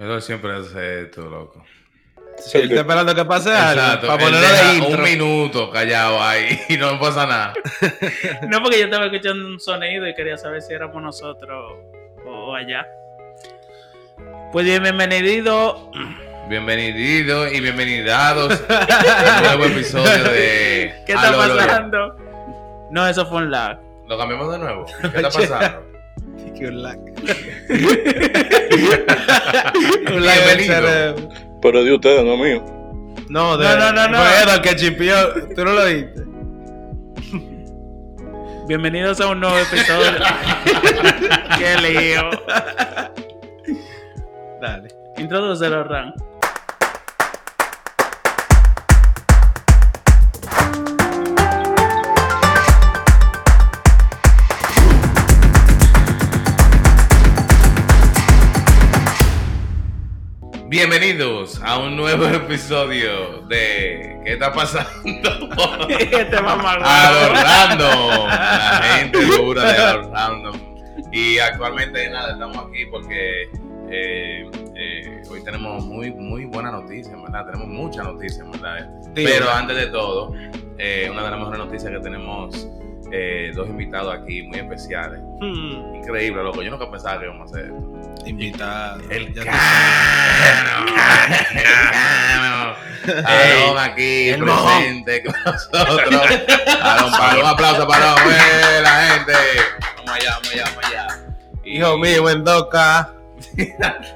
Eso siempre hace esto, loco. Sí, está esperando que pase algo. Exacto. Para ponerlo de intro. un minuto callado ahí y no pasa nada. No, porque yo estaba escuchando un sonido y quería saber si éramos nosotros o, allá. Pues bienvenido. Bienvenido y bienvenidados a un nuevo episodio de. ¿Qué está pasando? No, eso fue un lag. ¿Lo cambiamos de nuevo? ¿Qué está pasando? Que un lag. un lag del cerebro. Pero de ustedes, no mío. No, de, No, no, no, no. Edward que chipió. Tú no lo oíste. Bienvenidos a un nuevo episodio. Qué lío. Dale. Introducelo, Ran. Bienvenidos a un nuevo episodio de. ¿Qué está pasando? Este mamá. a Orlando, la gente dura de Orlando. Y actualmente nada, estamos aquí porque eh, eh, hoy tenemos muy, muy buena noticia, en ¿verdad? Tenemos muchas noticias, ¿verdad? Sí, Pero ¿verdad? antes de todo, eh, una de las mejores noticias que tenemos, eh, dos invitados aquí muy especiales. Hmm, Increíble, loco. Yo nunca pensaba que íbamos a hacer esto. invitado. El Ya Cano. Aquí el presente con nosotros. Para un aplauso para. ¡Eh, la gente. Vamos allá, vamos allá, vamos allá. Y- Hijo mío, en 2K.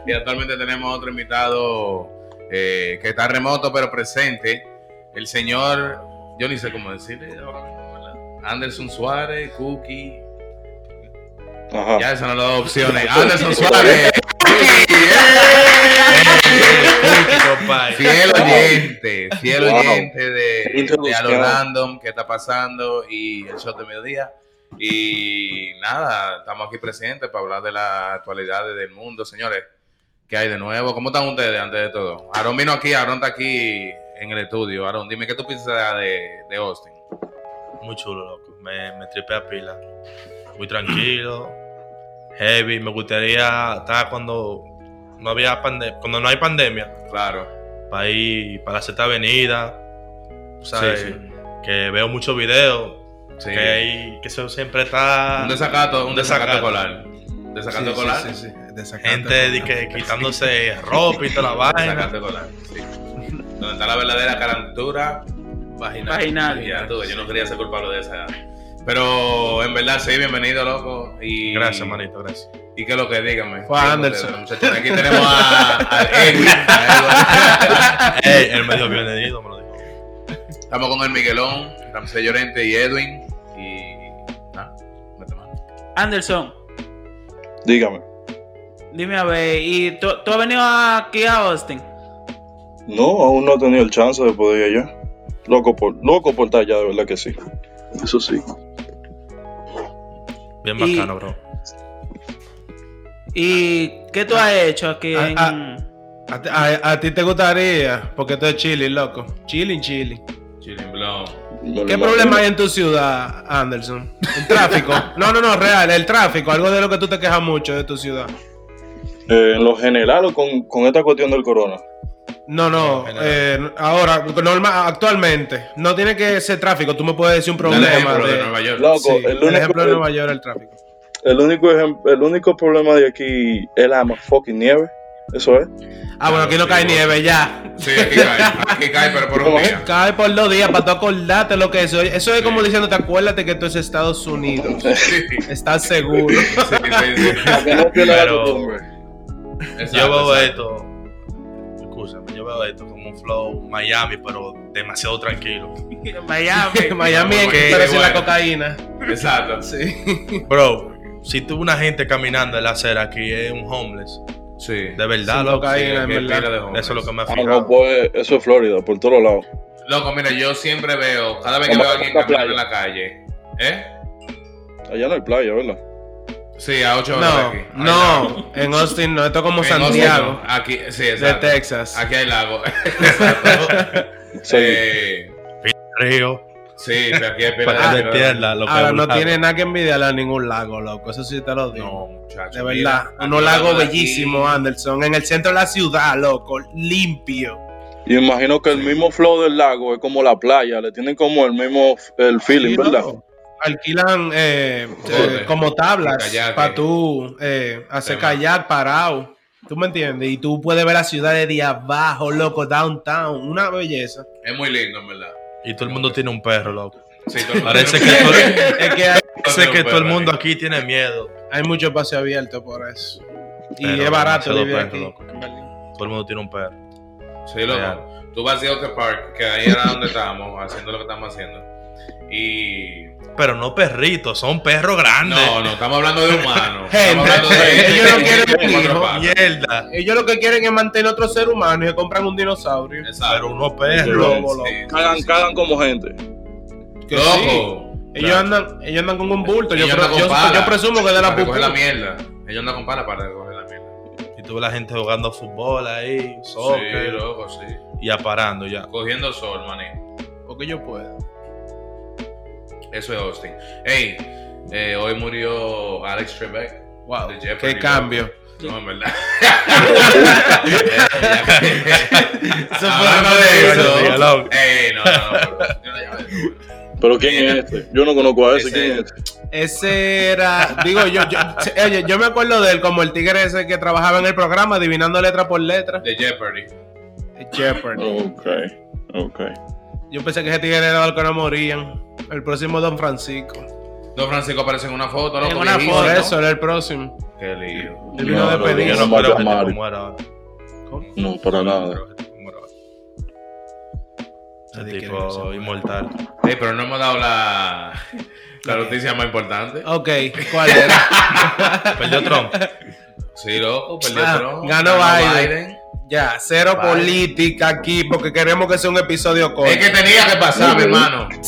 Y actualmente tenemos otro invitado eh, que está remoto pero presente. El señor, yo ni sé cómo decirle ahora mismo, ¿verdad? Anderson Suárez, Cookie. Ajá. Ya esas son las dos opciones. Anderson Suárez. Fiel oyente, fiel oyente de, de. A lo Random, qué está pasando y el show de mediodía. Y nada, estamos aquí presentes para hablar de las actualidades del mundo, señores. ¿Qué hay de nuevo? ¿Cómo están ustedes antes de todo? Aaron vino aquí, Aaron está aquí en el estudio. Aaron, dime qué tú piensas de, de Austin. Muy chulo, loco. Me, me tripea pila. Muy tranquilo. Heavy. Me gustaría estar cuando no había pande- cuando no hay pandemia. Claro. Para ir para la Sexta Avenida. ¿Sabes? Sí, sí. Que veo muchos videos. Sí. Que, hay, que eso siempre está. Un desacato, un desacato Desacato. escolar. Desacato escolar. Sí, sí, sí. Desacato. Gente de que quitándose ropa y toda la vaina. Desacato escolar, sí. Donde está la verdadera calentura vaginal. Vaginal. Ya, tú, yo no quería ser culpable de esa. Pero en verdad, sí, bienvenido, loco. Y, Gracias, manito, gracias. Y que lo que díganme. Fue ¿Qué Anderson. Aquí tenemos a, a Edwin. a Edwin. Ey, él me dijo bienvenido, me lo dijo. Estamos con el Miguelón, Ramsey Llorente y Edwin. Y. Nada, mete mano. Anderson, Dígame. dime a ver, ¿y tú, tú has venido aquí a Austin? No, aún no he tenido el chance de poder ir allá. Loco por, loco por estar allá, de verdad que sí. Eso sí. Bien Y- bacano, bro. ¿Y qué tú has hecho aquí Ah, en... ah. A, ti- a- a ti te gustaría, porque tú es chilling, loco. Chilling, chilling. Chilling lo ¿Qué problema hay en tu ciudad, Anderson? El tráfico. No, no, no, real, el tráfico. Algo de lo que tú te quejas mucho de tu ciudad. Eh, en lo general o con, con esta cuestión del corona. No, no, eh, ahora, normal, actualmente, no tiene que ser tráfico, tú me puedes decir un problema. ejemplo de de- Nueva York. Loco, Sí, el el, único- ejemplo de Nueva York el tráfico. El único, el único problema de aquí es la fucking nieve. Eso es. Ah, bueno, aquí no sí, cae nieve ya. Sí, aquí cae. Aquí cae, pero por un día. Cae por dos días para tú acordarte lo que es. Eso es como diciendo, te acuérdate que esto es Estados Unidos. Sí, sí, Estás seguro. sí, sí. Pero-. Exacto, yo veo esto. Escúchame, yo veo esto como un flow Miami, pero demasiado tranquilo. Miami. Miami, Bueno, pero qué sin la bueno. cocaína. Exacto. Sí. Bro, si tú una gente caminando en la acera aquí es un homeless. Sí. De verdad, Sin loco. cocaína, Qué verdad. de. Eso es lo que me ha Ah, no, pues eso es Florida, por todos lados. Loco, mira, yo siempre veo, cada vez que veo a alguien la caminando en la calle, ¿eh? Allá no hay playa, ¿verdad? Sí, a 8 horas de No, aquí. Hay no, lago. en Austin no, esto es como En Austin Santiago no, Aquí, sí, de exacto. Texas. Aquí hay lago. Exacto. Sí. Eh, Río. Sí, pero aquí hay Para que de- te lo que Ahora no lago. tiene nada que envidiarle a ningún lago, loco. Eso sí te lo digo. No, muchachos. de mira, verdad. lagos de aquí- bellísimos, Anderson. En el centro de la ciudad, loco. Limpio. Y imagino que el mismo flow del lago es como la playa, le tienen como el mismo el feeling, Sí, ¿verdad? loco. Alquilan eh, eh, como tablas para tú eh, hacer Tema. kayak parado. ¿Tú me entiendes? Y tú puedes ver la ciudad desde abajo, loco, downtown. Una belleza. Es muy lindo, en verdad. Y todo el mundo tiene un perro, loco. Sí, todo el mundo Parece que todo, es que hay, parece que un todo el mundo aquí tiene miedo. hay mucho espacio abierto por eso. Y Pero es barato vivir perro, aquí. loco. en Berlín. Todo el mundo tiene un perro. Sí, loco. Real. Tú vas a Outer Park, que ahí era donde estábamos, haciendo lo que estamos haciendo. Y. Pero no perritos, son perros grandes. No, no, estamos hablando de humanos. Gente, de. ellos no quieren un hijo. Mierda. Ellos lo que quieren es mantener otro ser humano y se compran un dinosaurio. Exacto. Pero unos Un perros. Sí, Cagan, sí, sí. cagan como gente. Que sí. Loco. Ellos andan, ellos andan con un bulto. Yo, yo, presumo que de la pupú. mierda. Ellos andan con pala para recoger la mierda. Y tú ves la gente jugando fútbol ahí, Sí, soccer, loco, sí. y aparando ya. Cogiendo sol, maní. Porque yo puedo. Eso es Austin. Hey, eh, hoy murió Alex Trebek. Wow. De Jeopardy, Qué cambio. No, en verdad. Eso Hablando fue de eso. Ey, no, no, no. pero- ¿quién es este? Yo no conozco a ese. Ese- ¿Quién es este? Ese era, digo yo, yo, oye, yo me acuerdo de él como el tigre ese que trabajaba en el programa adivinando letra por letra. De Jeopardy. Jeopardy. Ok, ok. Yo pensé que ese tigre era de los que no morían. El próximo Don Francisco. Don Francisco aparece en una foto, loco. En una viejísimo. Por foto. eso era el próximo. Qué lío. Él vino No, de no, pedir. Yo no no a que muera ahora. No, para nada. Tipo inmortal. Ey, pero no hemos dado la, la noticia más importante. Ok, ¿cuál era? Perdió Trump. Sí, loco, perdió Ah, Trump. ganó Biden. Ya, cero Vale. política aquí porque queremos que sea un episodio corto. Es que tenía que pasar, mi hermano.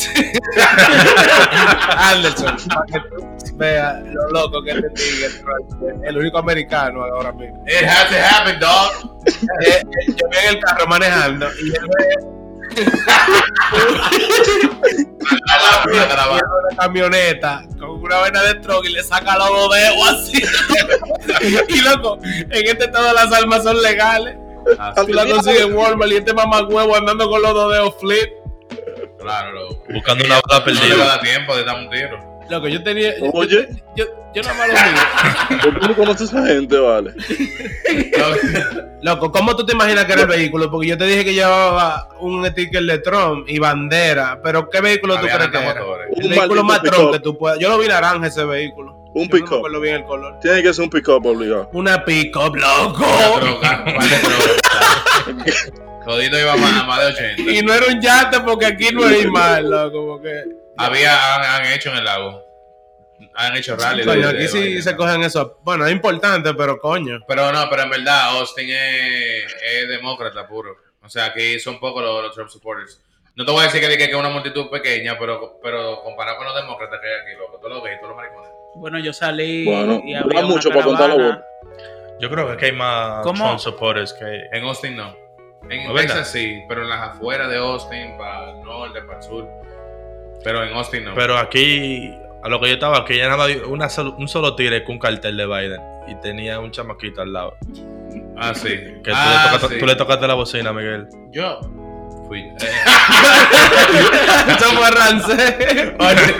Anderson, para que tú veas lo loco que es este tigre, el único americano ahora mismo. It has to happen, dog. Eh, eh, yo voy en el carro manejando y él ve una camioneta con una vaina de truck y le saca los dos dedos así. y loco, en este todas las armas son legales. Tú la consigues en Walmart y este mamá huevo andando con los dos dedos flip. Claro, loco. Buscando una bala No le va a perdida. dar tiempo de dar un tiro. Loco, yo tenía. Oye, yo, yo nada más lo. ¿por qué no conoces a esa gente, vale? Loco, ¿cómo tú te imaginas que era el vehículo? Porque yo te dije que llevaba un sticker de Trump y bandera. Pero ¿qué vehículo tú Había crees que era? motores. El Un vehículo más Trump que tú puedas. Yo lo vi naranja ese vehículo. Un no pick-up. acuerdo bien el color. Tiene que ser un pick-up obligado. Una pick-up, loco. Una troca, trocas. Todito iba más, a más de 80. Y no era un yate porque aquí no hay mal, loco. Porque. Había, han, han hecho en el lago. Han hecho rally. Coño, de- aquí sí de- se cogen eso. Bueno, es importante, pero coño. Pero no, pero en verdad Austin es, es demócrata puro. O sea, aquí son pocos los, los Trump supporters. No te voy a decir que, que es una multitud pequeña, pero, pero comparado con los demócratas que hay aquí, loco, tú lo ves, tú lo maricones. Bueno, yo salí Bueno, y había mucho para contar la caravana. Yo creo que aquí hay más ¿Cómo? Trump supporters que. En Austin no. En ¿No es verdad? Texas sí, pero en las afueras de Austin, para el norte, para el sur. Pero en Austin no. Pero aquí, a lo que yo estaba, aquí ya nada una un solo tigre con un cartel de Biden. Y tenía un chamaquito al lado. ah, sí. Que tú, Ah, le tocaste, sí. tú le tocaste la bocina, Miguel. Yo fui. eh, Eso fue Rancé. Oye,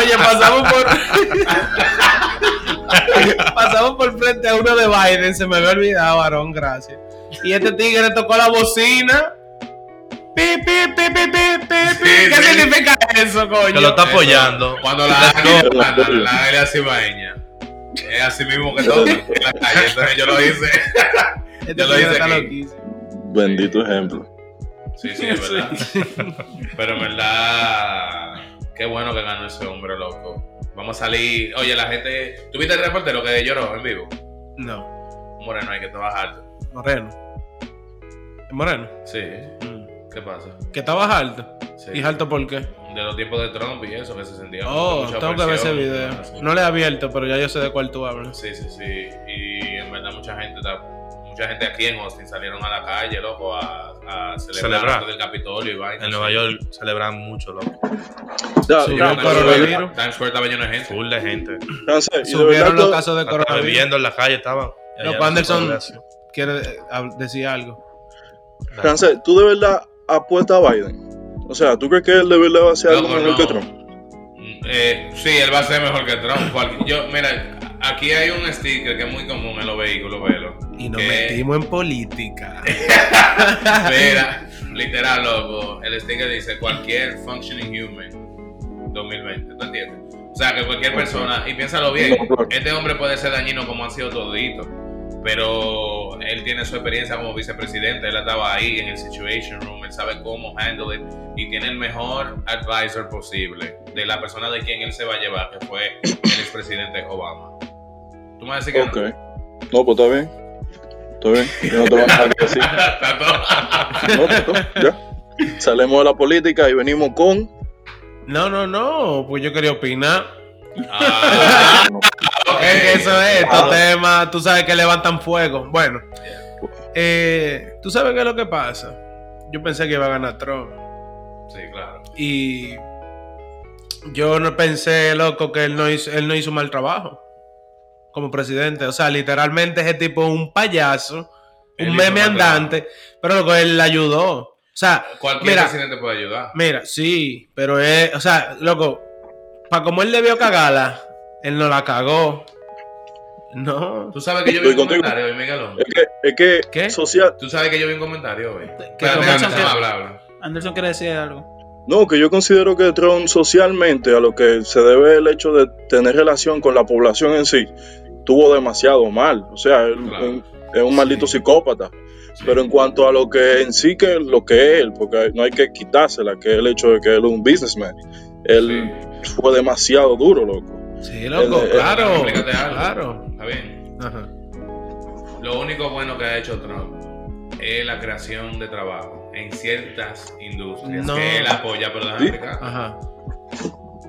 oye, pasamos por. pasamos por frente a uno de Biden. Se me había olvidado, varón, gracias. Y este tigre tocó la bocina. Pi, pi, pi, pi, pi, pi, pi. Sí, ¿Qué sí. significa eso, coño? Que lo está eso, apoyando. Cuando la la, la cibaeña. Es así mismo que todo en la calle. Entonces yo lo hice. Este yo lo hice aquí. Bendito ejemplo. Sí, sí, es verdad. Pero en verdad, qué bueno que ganó ese hombre, loco. Vamos a salir. Oye, la gente. ¿Tuviste el reportero que lloró en vivo? No, Moreno, hay que trabajar. Moreno. Moreno. Sí. Mm. ¿Qué pasa? Que estabas alto. Sí. ¿Y alto por qué? De los tiempos de Trump y eso, que se sentía. Oh, mucha tengo que ver ese video. No le he abierto, pero ya yo sé de cuál tú hablas. Sí, sí, sí. Y en verdad, mucha gente, está- mucha gente aquí en Austin salieron a la calle, loco, a a celebrar, Celebrar. del Capitolio y vaina. En Nueva York celebran mucho, loco. Ya, Sí, ya, el Times pero- coronavirus. Times Square estaba lleno de gente. Full de gente. Subieron los tú- casos de coronavirus. bebiendo en la calle estaban. Loco, no Anderson quiere hab- decir algo. Chance, ¿tú de verdad apuestas a Biden? O sea, ¿tú crees que él de verdad va a ser algo mejor no. que Trump? Mm, Eh, sí, él va a ser mejor que Trump. Yo, mira, aquí hay un sticker que es muy común en los vehículos, velo. Y nos que- metimos en política. Mira, literal, loco. El sticker dice cualquier functioning human 2020. ¿Tú entiendes? O sea, que cualquier persona, y piénsalo bien, este hombre puede ser dañino como han sido toditos, pero él tiene su experiencia como vicepresidente, él estaba ahí en el Situation Room, él sabe cómo handle it y tiene el mejor advisor posible de la persona de quien él se va a llevar, que fue el expresidente Obama. ¿Tú me vas a decir que no? Ok. No, pues está bien. Está bien. Yo no te voy a dejar que decir. Está todo. No, está todo, ya. Salimos de la política y venimos con. No, no, no. Pues yo quería opinar. Ah, eso es, estos Ah. temas, tú sabes que levantan fuego. Bueno, eh, tú sabes qué es lo que pasa. Yo pensé que iba a ganar Trump. Sí, claro. Y yo no pensé, loco, que él no hizo, él no hizo un mal trabajo como presidente. O sea, literalmente ese tipo es un payaso, un meme andante, pero loco, él le ayudó. O sea, Cualquier Mira. presidente puede ayudar. mira, sí, pero es, o sea, loco, para como él debió cagarla, él no la cagó. No. Tú sabes que yo vi un Estoy contigo. comentario hoy, Miguelón. Es que, es que ¿Qué? social. Tú sabes que yo vi un comentario hoy. ¿Qué habla, habla. Anderson quiere decir algo. No, que yo considero que Trump socialmente, a lo que se debe el hecho de tener relación con la población en sí, tuvo demasiado mal. O sea, él Claro. es- es un maldito psicópata. Pero en cuanto a lo que en sí que lo que es él, porque no hay que quitársela, que es el hecho de que él es un businessman, él fue demasiado duro, loco. Sí, loco, el- claro. explícate algo. Claro. Está bien. Ajá. Lo único bueno que ha hecho Trump es la creación de trabajo en ciertas industrias No. que él apoya, pero déjame Sí. explicar. Ajá.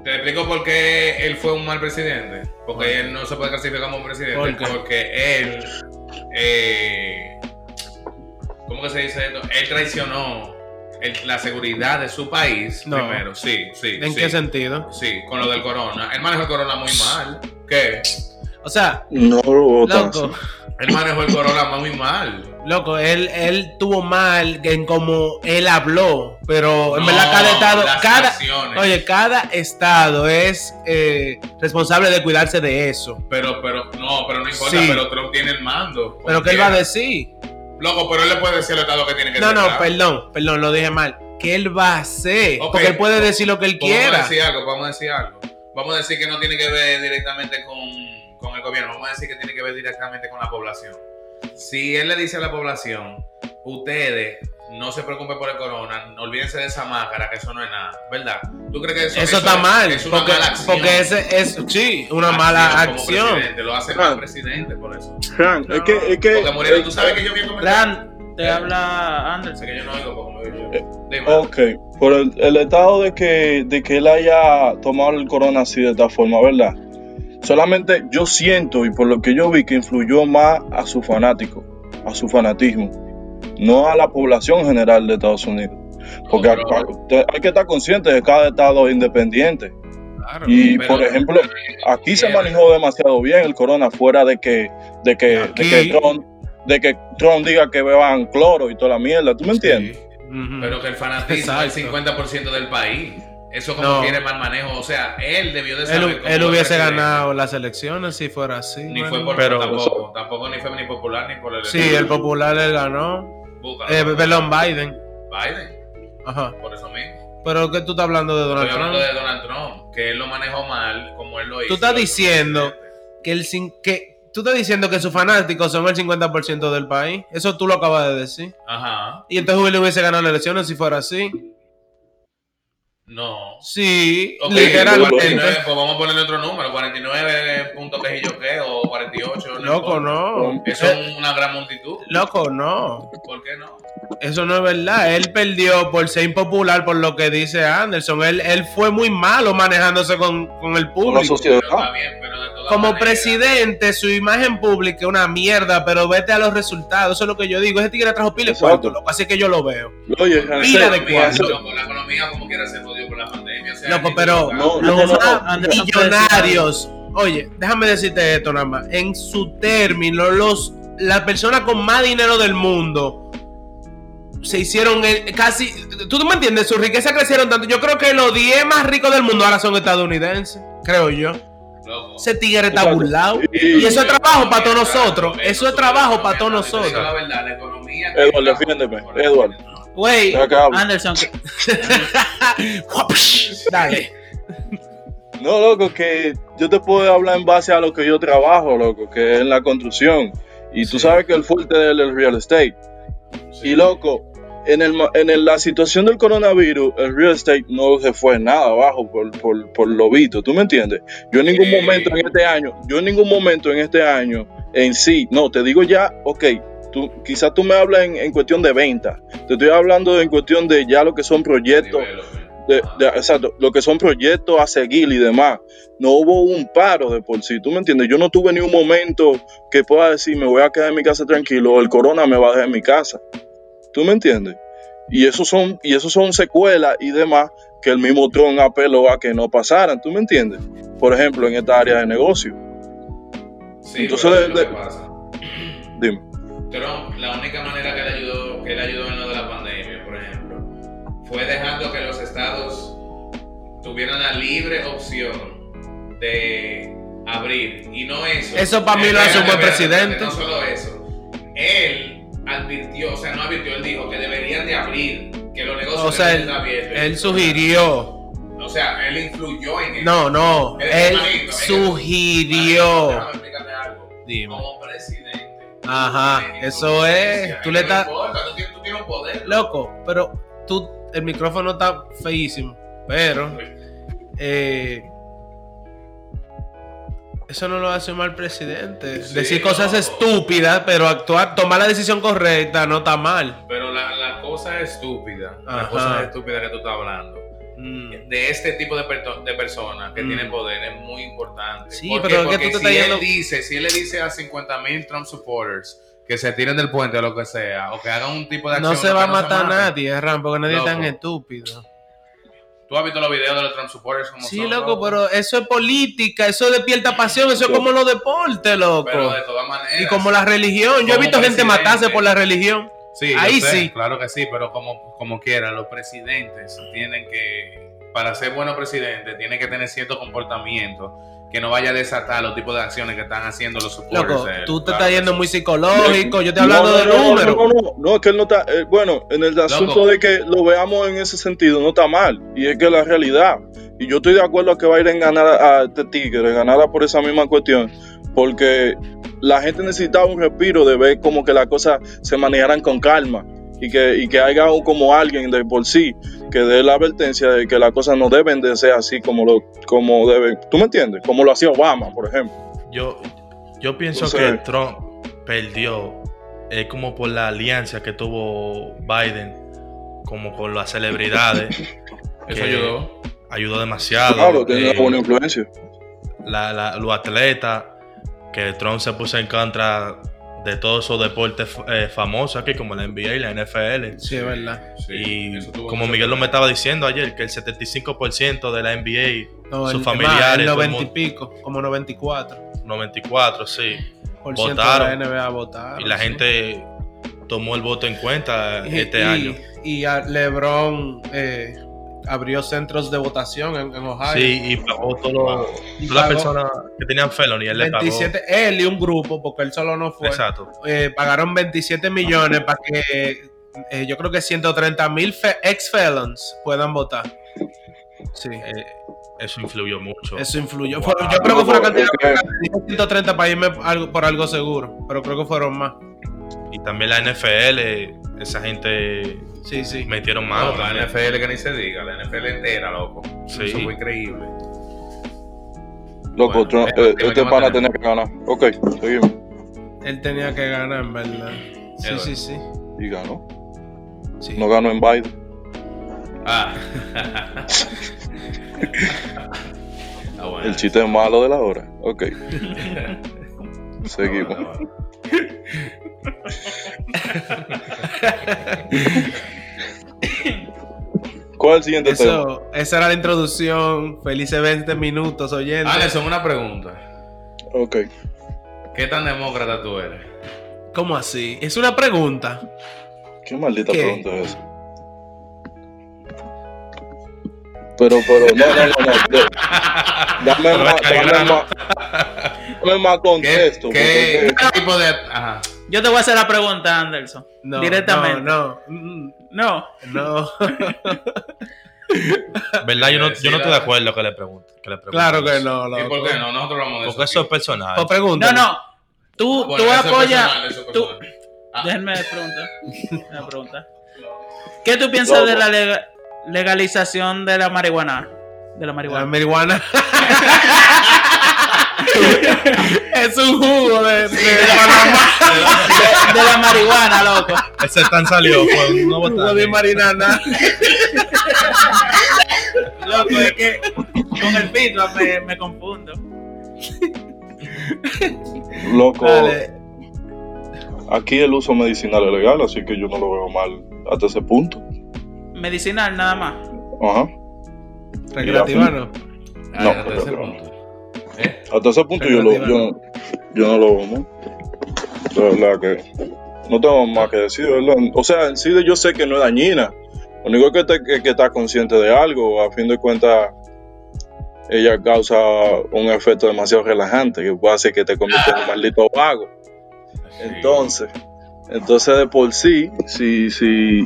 Te explico por qué él fue un mal presidente. Porque él no se puede clasificar como un presidente. Porque él. eh, ¿Cómo que se dice esto? Él traicionó el- la seguridad de su país No. primero. Sí, sí. ¿En sí. qué sentido? Sí, con lo del corona. Él manejó el corona muy mal. ¿Qué? O sea, No lo votan. Él manejó el corona muy mal. Loco, él, él tuvo mal en cómo él habló, pero en No, verdad cada estado, las cada, acciones. oye, cada estado es eh, responsable de cuidarse de eso. Pero, pero, no, pero no importa, Sí. pero Trump tiene el mando. Pero ¿qué él va a quiera. decir? Loco, pero él le puede decir al Estado que tiene que No, no, perdón, perdón, lo dije mal. ¿Qué él va a hacer? Porque él puede decir lo que él Pues Vamos a quiera. decir algo, vamos a decir algo. Vamos a decir que no tiene que ver directamente con, con el gobierno, vamos a decir que tiene que ver directamente con la población. Si él le dice a la población, ustedes no se preocupen por el corona, no olvídense de esa máscara, que eso no es nada, ¿verdad? ¿Tú crees que eso, Eso, está es- mal, Es una porque, mala acción. porque ese es, sí, una mala como acción. presidente, Lo hace mal presidente por eso. Fran, es que, es que Porque Muriel, tú sabes que yo vi el comentario. Fran, te habla Anderson. Que yo no oigo lo digo Eh, yo. Dime. Ok, por el, el estado de que, de que él haya tomado el corona así de esta forma, ¿verdad? Solamente yo siento y por lo que yo vi que influyó más a su fanático, a su fanatismo, no a la población general de Estados Unidos. Porque No, pero- hay que estar consciente de que cada estado es independiente. Claro. Y pero- por ejemplo, aquí se manejó demasiado bien el corona fuera de que, de que, Aquí- de que Trump, de que Trump diga que beban cloro y toda la mierda, ¿tú me entiendes? Sí. Pero que el fanatismo es el 50% del país. Eso como No. quiere mal manejo. O sea, él debió de Él, saber cómo él hubiese ganado las elecciones si fuera así. Ni fue por Pero- tampoco. Tampoco ni fue ni popular ni por el Sí, el popular él ganó. Búscalo. Eh, perdón, Biden. Biden. Ajá. Por eso mismo. Pero que tú estás hablando de Donald Estoy Trump. hablando de Donald Trump. Que él lo manejó mal como él lo hizo. Tú estás diciendo. Que el que tú estás diciendo que sus fanáticos son el 50% del país. Eso tú lo acabas de decir. Ajá. Y entonces él hubiese ganado las elecciones si fuera así. No. Sí, Ok, literalmente. 49, pues vamos a ponerle otro número. 49 puntos que yo qué o 48. Loco, importa. no. Eso es una gran multitud. Loco, no. ¿Por qué no? Eso no es verdad. Él perdió por ser impopular por lo que dice Anderson. Él, él fue muy malo manejándose con, con el la público. Pero está bien, pero de todas todas como maneras. presidente, su imagen pública es una mierda, pero vete a los resultados. Eso es lo que yo digo. Ese tigre trajo pila de cuarto, loco. Así que yo lo veo. Oye, Pila de La economía, cuarto. loco, la economía como quiera se jodió por la pandemia. o sea, Loco, pero No, los no, no, millonarios. Oye, déjame decirte esto nada más. En su término, los, las personas con más dinero del mundo se hicieron el- casi. ¿Tú me entiendes? Su riqueza crecieron tanto. Yo creo que los 10 más ricos del mundo ahora son estadounidenses. Creo yo. Loco. Ese tigre está burlado. Y- Y eso es trabajo para todos nosotros. Eso es trabajo para todos nosotros. La verdad, la economía. Edward, defiéndeme, Edward. Güey. Anderson, Dale. No, loco, que yo te puedo hablar en base a lo que yo trabajo, loco, que es en la construcción. Y tú sabes que el fuerte es el real estate. Y loco, en, el, en el- la situación del coronavirus, el real estate no se fue nada abajo por, por, por lo visto, ¿tú me entiendes? Yo en ningún momento en este año, yo en ningún momento en este año en sí, no, te digo ya, ok, tú, quizás tú me hablas en, en cuestión de venta, te estoy hablando en cuestión de ya lo que son proyectos, de, lo que son proyectos a seguir y demás. No hubo un paro de por sí, ¿tú me entiendes? Yo no tuve ni un momento que pueda decir, me voy a quedar en mi casa tranquilo, o el corona me va a dejar en mi casa. ¿Tú me entiendes? Y eso son, y eso son secuelas y demás que el mismo Trump apeló a que no pasaran, ¿tú me entiendes? Por ejemplo, en esta área de negocio. Sí, Entonces, pero de- es lo de- que pasa. Dime. Trump, la única manera que le ayudó, que le ayudó en lo de la pandemia, fue dejando que los estados tuvieran la libre opción de abrir. Y no eso. Eso para mí lo hace un buen presidente. No solo eso. Él advirtió, o sea, no advirtió, él dijo que deberían de abrir, que los negocios O sea, él, estar abiertos. él sugirió. O sea, él influyó en eso. No, no. Él- Él manito, él- sugirió. Déjame algo. Dime. Como presidente. Ajá, eso es, tú le no estás- importa, tú tienes, tú tienes un poder. Loco, pero tú, el micrófono está feísimo. Pero, eh, eso no lo hace un mal presidente. Sí, Decir cosas no. estúpidas, pero actuar, tomar la decisión correcta no está mal. Pero la, la cosa estúpida, Ajá. la cosa estúpida que tú estás hablando, Mm. de este tipo de, perto- de personas que Mm. tienen poder es muy importante. Sí, ¿Por qué? pero que Porque tú te si estás él yendo- dice, si él le dice a 50 mil Trump supporters que se tiren del puente o lo que sea, o que hagan un tipo de acción. No se va a matar maten. nadie, Ram, porque nadie es tan Loco. estúpido. ¿Tú has visto los videos de los Trump supporters como Sí, son, loco, pero eso es política, eso despierta pasión, eso es como los deportes, loco. Pero de todas maneras. Y como la religión. Yo he visto gente matarse por la religión. Sí, Ahí sé, sí. Claro que sí, pero como, como quieran, los presidentes tienen que, para ser buenos presidentes, tienen que tener cierto comportamiento que no vaya a desatar los tipos de acciones que están haciendo los supporters. Loco, de tú te Claro estás yendo muy psicológico. Yo te estoy No, hablando no, de no, no, números. No, no, no, es que él no está. eh, bueno, en el asunto de que lo veamos en ese sentido no está mal. Y es que la realidad. Y yo estoy de acuerdo a que va a ir en ganar a este Tigre, ganada por esa misma cuestión. Porque la gente necesitaba un respiro de ver como que las cosas se manejaran con calma. Y que, y que haya un- como alguien de por sí que dé la advertencia de que las cosas no deben de ser así como lo como deben. ¿Tú me entiendes? Como lo hacía Obama, por ejemplo. Yo, yo pienso que Trump perdió eh, como por la alianza que tuvo Biden como con las celebridades. Eso ayudó. Ayudó demasiado. Claro, tiene Eh, una buena influencia. la- la- los atletas, que Trump se puso en contra de todos esos deportes eh, famosos aquí, como la NBA y la NFL. Sí, es verdad. Sí, y como Miguel lo me estaba diciendo ayer, que el 75% de la NBA, No, sus el- familiares, el todo el 90 y pico, como 94 94, sí. por ciento Votaron. de la NBA votaron. Y la sí. gente tomó el voto en cuenta Y- este y- año. Y a LeBron eh, abrió centros de votación en, en Ohio. Sí, y pagó todas las personas que tenían felony, él le pagó. 27, él y un grupo, porque él solo no fue. Exacto. eh, pagaron 27 millones para que eh, yo creo que 130 mil ex felons puedan votar. Sí, Eh, eso influyó mucho. eso influyó. Fue- yo creo que fue una cantidad de 130 para irme algo- por algo seguro, pero creo que fueron más. Y también la NFL, esa gente Sí, sí. metieron mano. No, la. NFL que ni se diga, la NFL entera, loco. Sí. Eso fue increíble. Loco, Bueno, Trump- eh, eh, este ¿qué pana tenía que ganar. Ok, seguimos. Él tenía que ganar, en verdad. Sí, Edward. sí, sí. Y ganó. sí. No ganó en Biden. Ah. Bueno. El chiste malo de la hora. Ok. Seguimos. ¿Cuál es el siguiente tema? Eso, esa era la introducción. Felices 20 minutos, oyentes. Anderson, una pregunta. Ok. ¿Qué tan demócrata tú eres? ¿Cómo así? Es una pregunta. ¿Qué maldita ¿Qué? pregunta es esa? Pero, pero, no, no, no, no. Dame más, dame más, dame más ¿Qué, contexto. qué, porque- qué tipo de.? Ajá. Yo te voy a hacer la pregunta, Anderson. No, Directamente. No, no. No. no. ¿Verdad? Yo no, yo no estoy de acuerdo que le pregunte. Que le pregunte claro que no. ¿Y loco. por qué no? Nosotros hablamos de Porque eso. eso es personal. Pues pregunta. No, no. Tú, Bueno, tú apoyas. tú-. Ah. Déjenme preguntar. Una pregunta. ¿Qué tú piensas de la lega- legalización de la marihuana? De la La marihuana. es un jugo de, de De la marihuana, loco. Ese tan salió. Pues, no jugo votar. de marinana. Loco, es que con el pito me, me confundo. Loco, Dale. aquí el uso medicinal es legal, así que yo no lo veo mal hasta ese punto. Medicinal nada más. Ajá. Recreativa no. Ah, No, hasta pero- ese punto. ¿Eh? Hasta ese punto yo, lo, yo, yo no lo veo mal. De verdad que no tengo más que decir, ¿verdad? O sea, en sí yo sé que no es dañina. Lo único que, te, que, que estás consciente de algo, a fin de cuentas, ella causa un efecto demasiado relajante que puede hacer que te conviertas en un maldito vago. Entonces, entonces de por sí, si, si,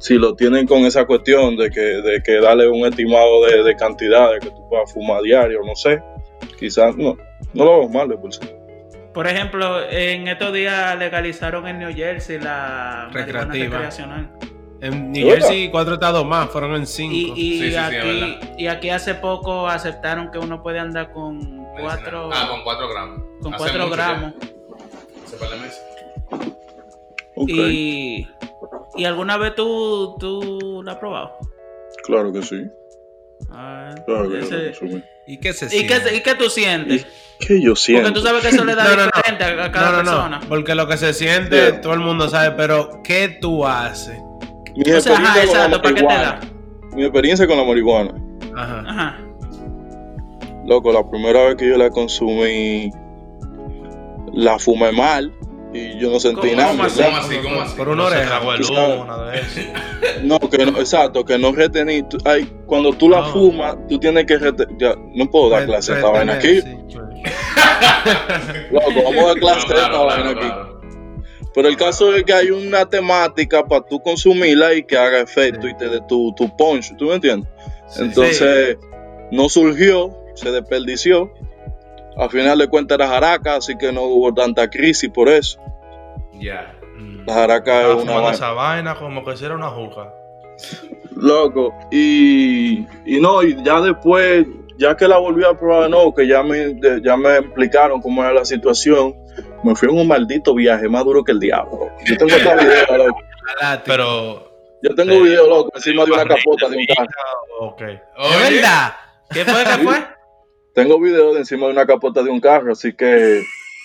si lo tienen con esa cuestión de que, de que darle un estimado de, de cantidades que tú puedas fumar diario, no sé, quizás no, no lo veo mal de por sí. Por ejemplo, en estos días legalizaron en New Jersey la marihuana Recreativa. recreacional. En New. Jersey, cuatro estados más, fueron en cinco. y, sí, sí, aquí, y aquí hace poco aceptaron que uno puede andar con cuatro, Ah, con 4 gramos. con Hace cuatro gramos. Hace par de meses. Ok, Y, ¿Y alguna vez tú, tú la has probado? claro que sí. Ah, Claro que ese- sí. ¿Y qué se ¿Y, qué, siente? ¿Y qué tú sientes? ¿Qué yo Porque siento? tú sabes que eso le da No, no, no. diferente a a cada no, no, persona. no. Porque lo que se siente, Sí. todo el mundo sabe, pero ¿qué tú haces? Mi O sea, ajá, experiencia con la exacto, ¿para qué te marihuana. da? Mi experiencia con la marihuana. Ajá. Ajá. Loco, la primera vez que yo la consumí, la fumé mal y yo no sentí ¿Cómo- nada. cómo así? ¿verdad? ¿Cómo así? ¿Cómo así? Por una No se oreja. humo, nada de eso. No, que no, exacto, que no retení. ay, cuando tú la No. fumas, tú tienes que retener. Ya, no puedo dar clase de esta vaina aquí. sí. Loco, vamos a dar clase de No, esta vaina claro, aquí. claro. Pero el caso es que hay una temática para tú consumirla y que haga efecto Sí. y te dé tu, tu punch, ¿tú me entiendes? Sí. Entonces, no surgió, se desperdició. Al final de cuentas era jaraca, así que no hubo tanta crisis por eso. Ya. Mm. La jaraca es Estaba una vaina. esa vaina como que si era una juca. Loco, y, y no, y ya después, ya que la volví a probar, no, que ya me, ya me explicaron cómo era la situación, me fui en un maldito viaje más duro que el diablo. Yo tengo esta video, loco. Pero. Yo tengo un video, loco, encima de una capota de un carro. Ok. ¿Es verdad? ¿Qué fue? ¿Qué fue? Tengo video de encima de una capota de un carro, así que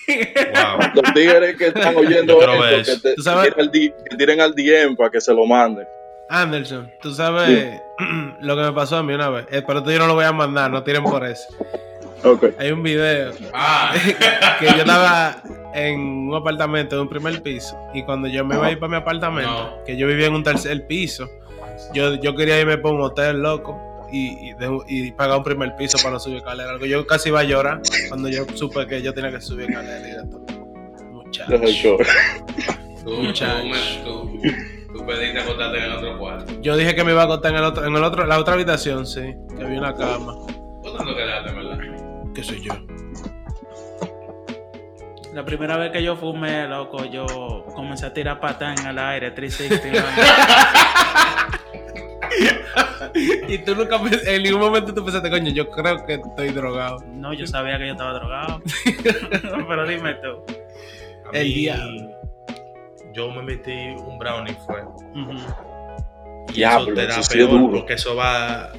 Wow. los tigres que están oyendo esto, que, te- ¿Tú sabes? tiren al que tiren al DM para que se lo manden. Anderson, tú sabes lo que me pasó a mí una vez. Eh, pero tú yo no lo voy a mandar, no tiren por eso. Ok. Hay un video Ah, que yo estaba en un apartamento de un primer piso y cuando yo me iba a ir para mi apartamento, No. que yo vivía en un tercer piso, yo, yo quería irme para un hotel loco y, y, de- y pagar un primer piso para no subir escalera. Algo. Yo casi iba a llorar cuando yo supe que yo tenía que subir escalera y de todo. Muchacho. Tú, tú, Muchacho. me- tú, tú pediste acostarte en el otro cuarto. Yo dije que me iba a acostar en el otro, en el otro, la otra habitación, sí, que había una cama. ¿Tú tanto quedaste, verdad? ¿Qué sé yo? La primera vez que yo fumé, loco, yo comencé a tirar patas en el aire, 360. y tú nunca pens- en ningún momento tú pensaste, coño, yo creo que estoy drogado. No, yo sabía que yo estaba drogado. Pero dime tú. A El mí, diablo. Yo me metí un brownie fue. Y Diablo, eso te da eso peor duro. porque eso va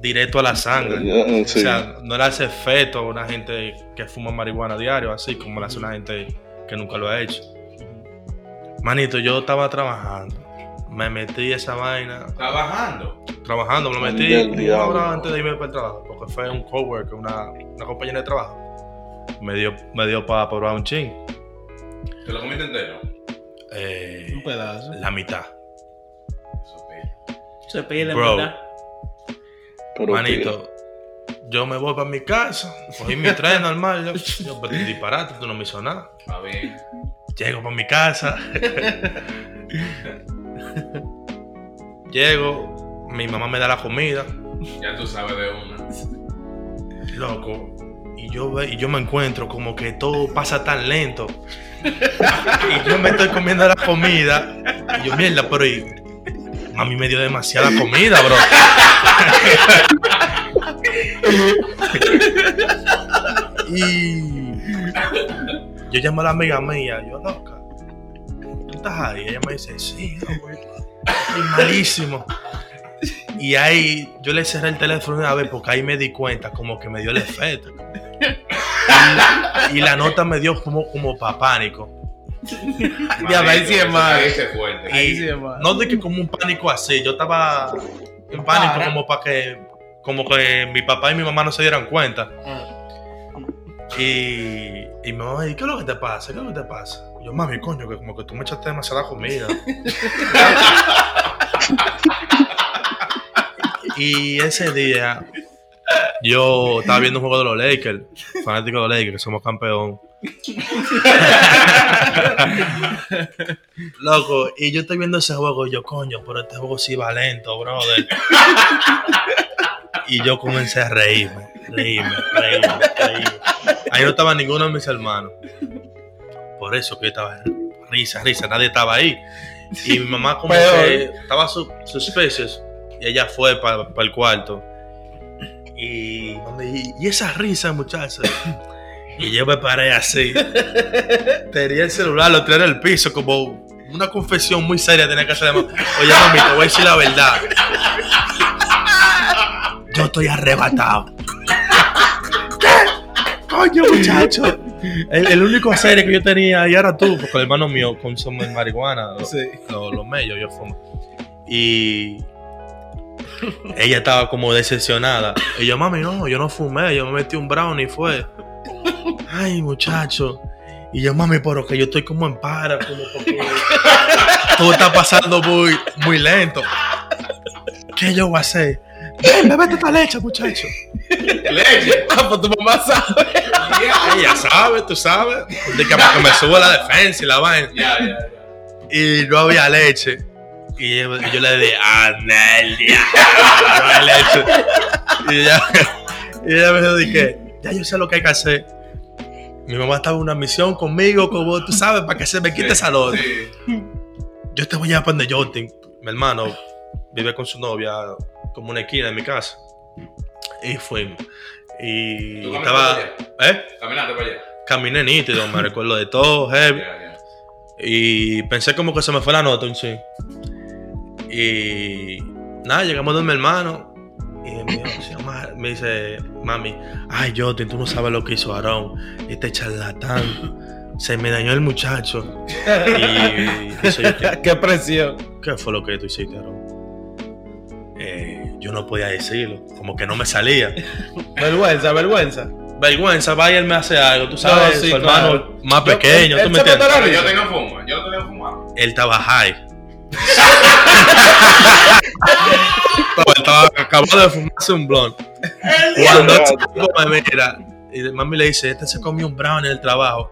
directo a la sangre. O sea, no le hace efecto a una gente que fuma marihuana diario, así como le hace una gente que nunca lo ha hecho. Manito, yo estaba trabajando. Me metí esa vaina. Está bajando. Trabajando, me lo metí una hora antes de irme para el trabajo. Porque fue un coworker, una, una compañera de trabajo. Me dio, me dio para probar un ching. ¿Te lo comiste entero? Eh, Un pedazo. la mitad. Se pide Bro. ¿verdad? Pero, Manito, yo me voy para mi casa, cogí mi tren normal. Yo, yo pues, disparate, tú no me hizo nada. Está bien. Llego para mi casa. Llego, mi mamá me da la comida, Ya tú sabes de una. loco. Y yo, ve- y yo me encuentro como que todo pasa tan lento. Y yo me estoy comiendo la comida. Y yo, mierda, pero y, mami me dio demasiada comida, bro. y yo llamo a la amiga mía, yo, loca, ¿tú estás ahí? Ella me dice, sí, güey. Estoy malísimo. Y ahí yo le cerré el teléfono una vez porque ahí me di cuenta como que me dio el efecto. Y, y la nota me dio como, como para pánico. Ya, ahí sí es mal. Ahí sí es mal. no de que como un pánico así, yo estaba en pánico Para. como para que como que mi papá y mi mamá no se dieran cuenta. Y, y mi mamá, ¿y qué es lo que te pasa? ¿Qué es lo que te pasa? Y yo, mami, coño, que como que tú me echaste demasiada comida. y ese día yo estaba viendo un juego de los Lakers, fanático de los Lakers, que somos campeón. Loco, y yo estoy viendo ese juego y yo, coño, pero este juego sí va lento, brother. y yo comencé a reírme, reírme, reírme, reírme. Ahí no estaba ninguno de mis hermanos. Por eso que yo estaba risa, risa, nadie estaba ahí. Y mi mamá como que estaba su, suspicious y ella fue para el cuarto. Y, mami, y esa risa, muchacha. Y yo me paré así. Tenía el celular, lo tiré en el piso, como una confesión muy seria tenía que hacer. Oye, mami, te voy a decir la verdad. Yo estoy arrebatado. ¿Qué? Coño, muchacho. El, el único serie que yo tenía ahí era tú, porque el hermano mío consume marihuana, los Sí. lo, lo mellos, yo fumo. Y ella estaba como decepcionada. Y yo, mami, no, yo no fumé, yo me metí un brownie y fue. Ay, muchacho. Y yo, mami, pero que yo estoy como en para, como porque todo está pasando muy, muy lento. ¿Qué yo voy a hacer? Ven, bébete esta leche, muchacho. Leche. Ah, pues tu mamá sabe. Ella sabe, tú sabes. De que para que me suba la defensa y la vaina. Y no había leche. Y yo, y yo le dije, anda el diablo, no hay leche. Y ella, y ella me dijo, que ya yo sé lo que hay que hacer. Mi mamá estaba en una misión conmigo, como tú sabes, para que se me quite Sí, esa sí. Yo te voy a donde Justin. Mi hermano vive con su novia como una esquina de mi casa. Y fuimos. Y ¿Tú caminaste estaba, para ¿eh? Caminaste para allá. Caminé nítido, me recuerdo de todo, heavy. Y pensé como que se me fue la nota un sí. Y nada, llegamos donde mi hermano. Y me, dijo, se llama- me dice, mami, ay Jotin, tú no sabes lo que hizo Aarón. Este charlatán. Se me dañó el muchacho. Y dice yo, ¿qué, Qué presión. qué fue lo que tú hiciste, Aarón? Eh, yo no podía decirlo. Como que no me salía. Vergüenza, vergüenza. Vergüenza, vaya, él me hace algo. Tú sabes, No, sí, su hermano claro. más Yo- pequeño. él- ¿Tú él me se entiendes? yo tengo fumo. Yo no tenía fumado. él estaba high. Estaba acabando de fumarse un blond. Cuando el tipo me mira y mami le dice, este se comió un brown en el trabajo.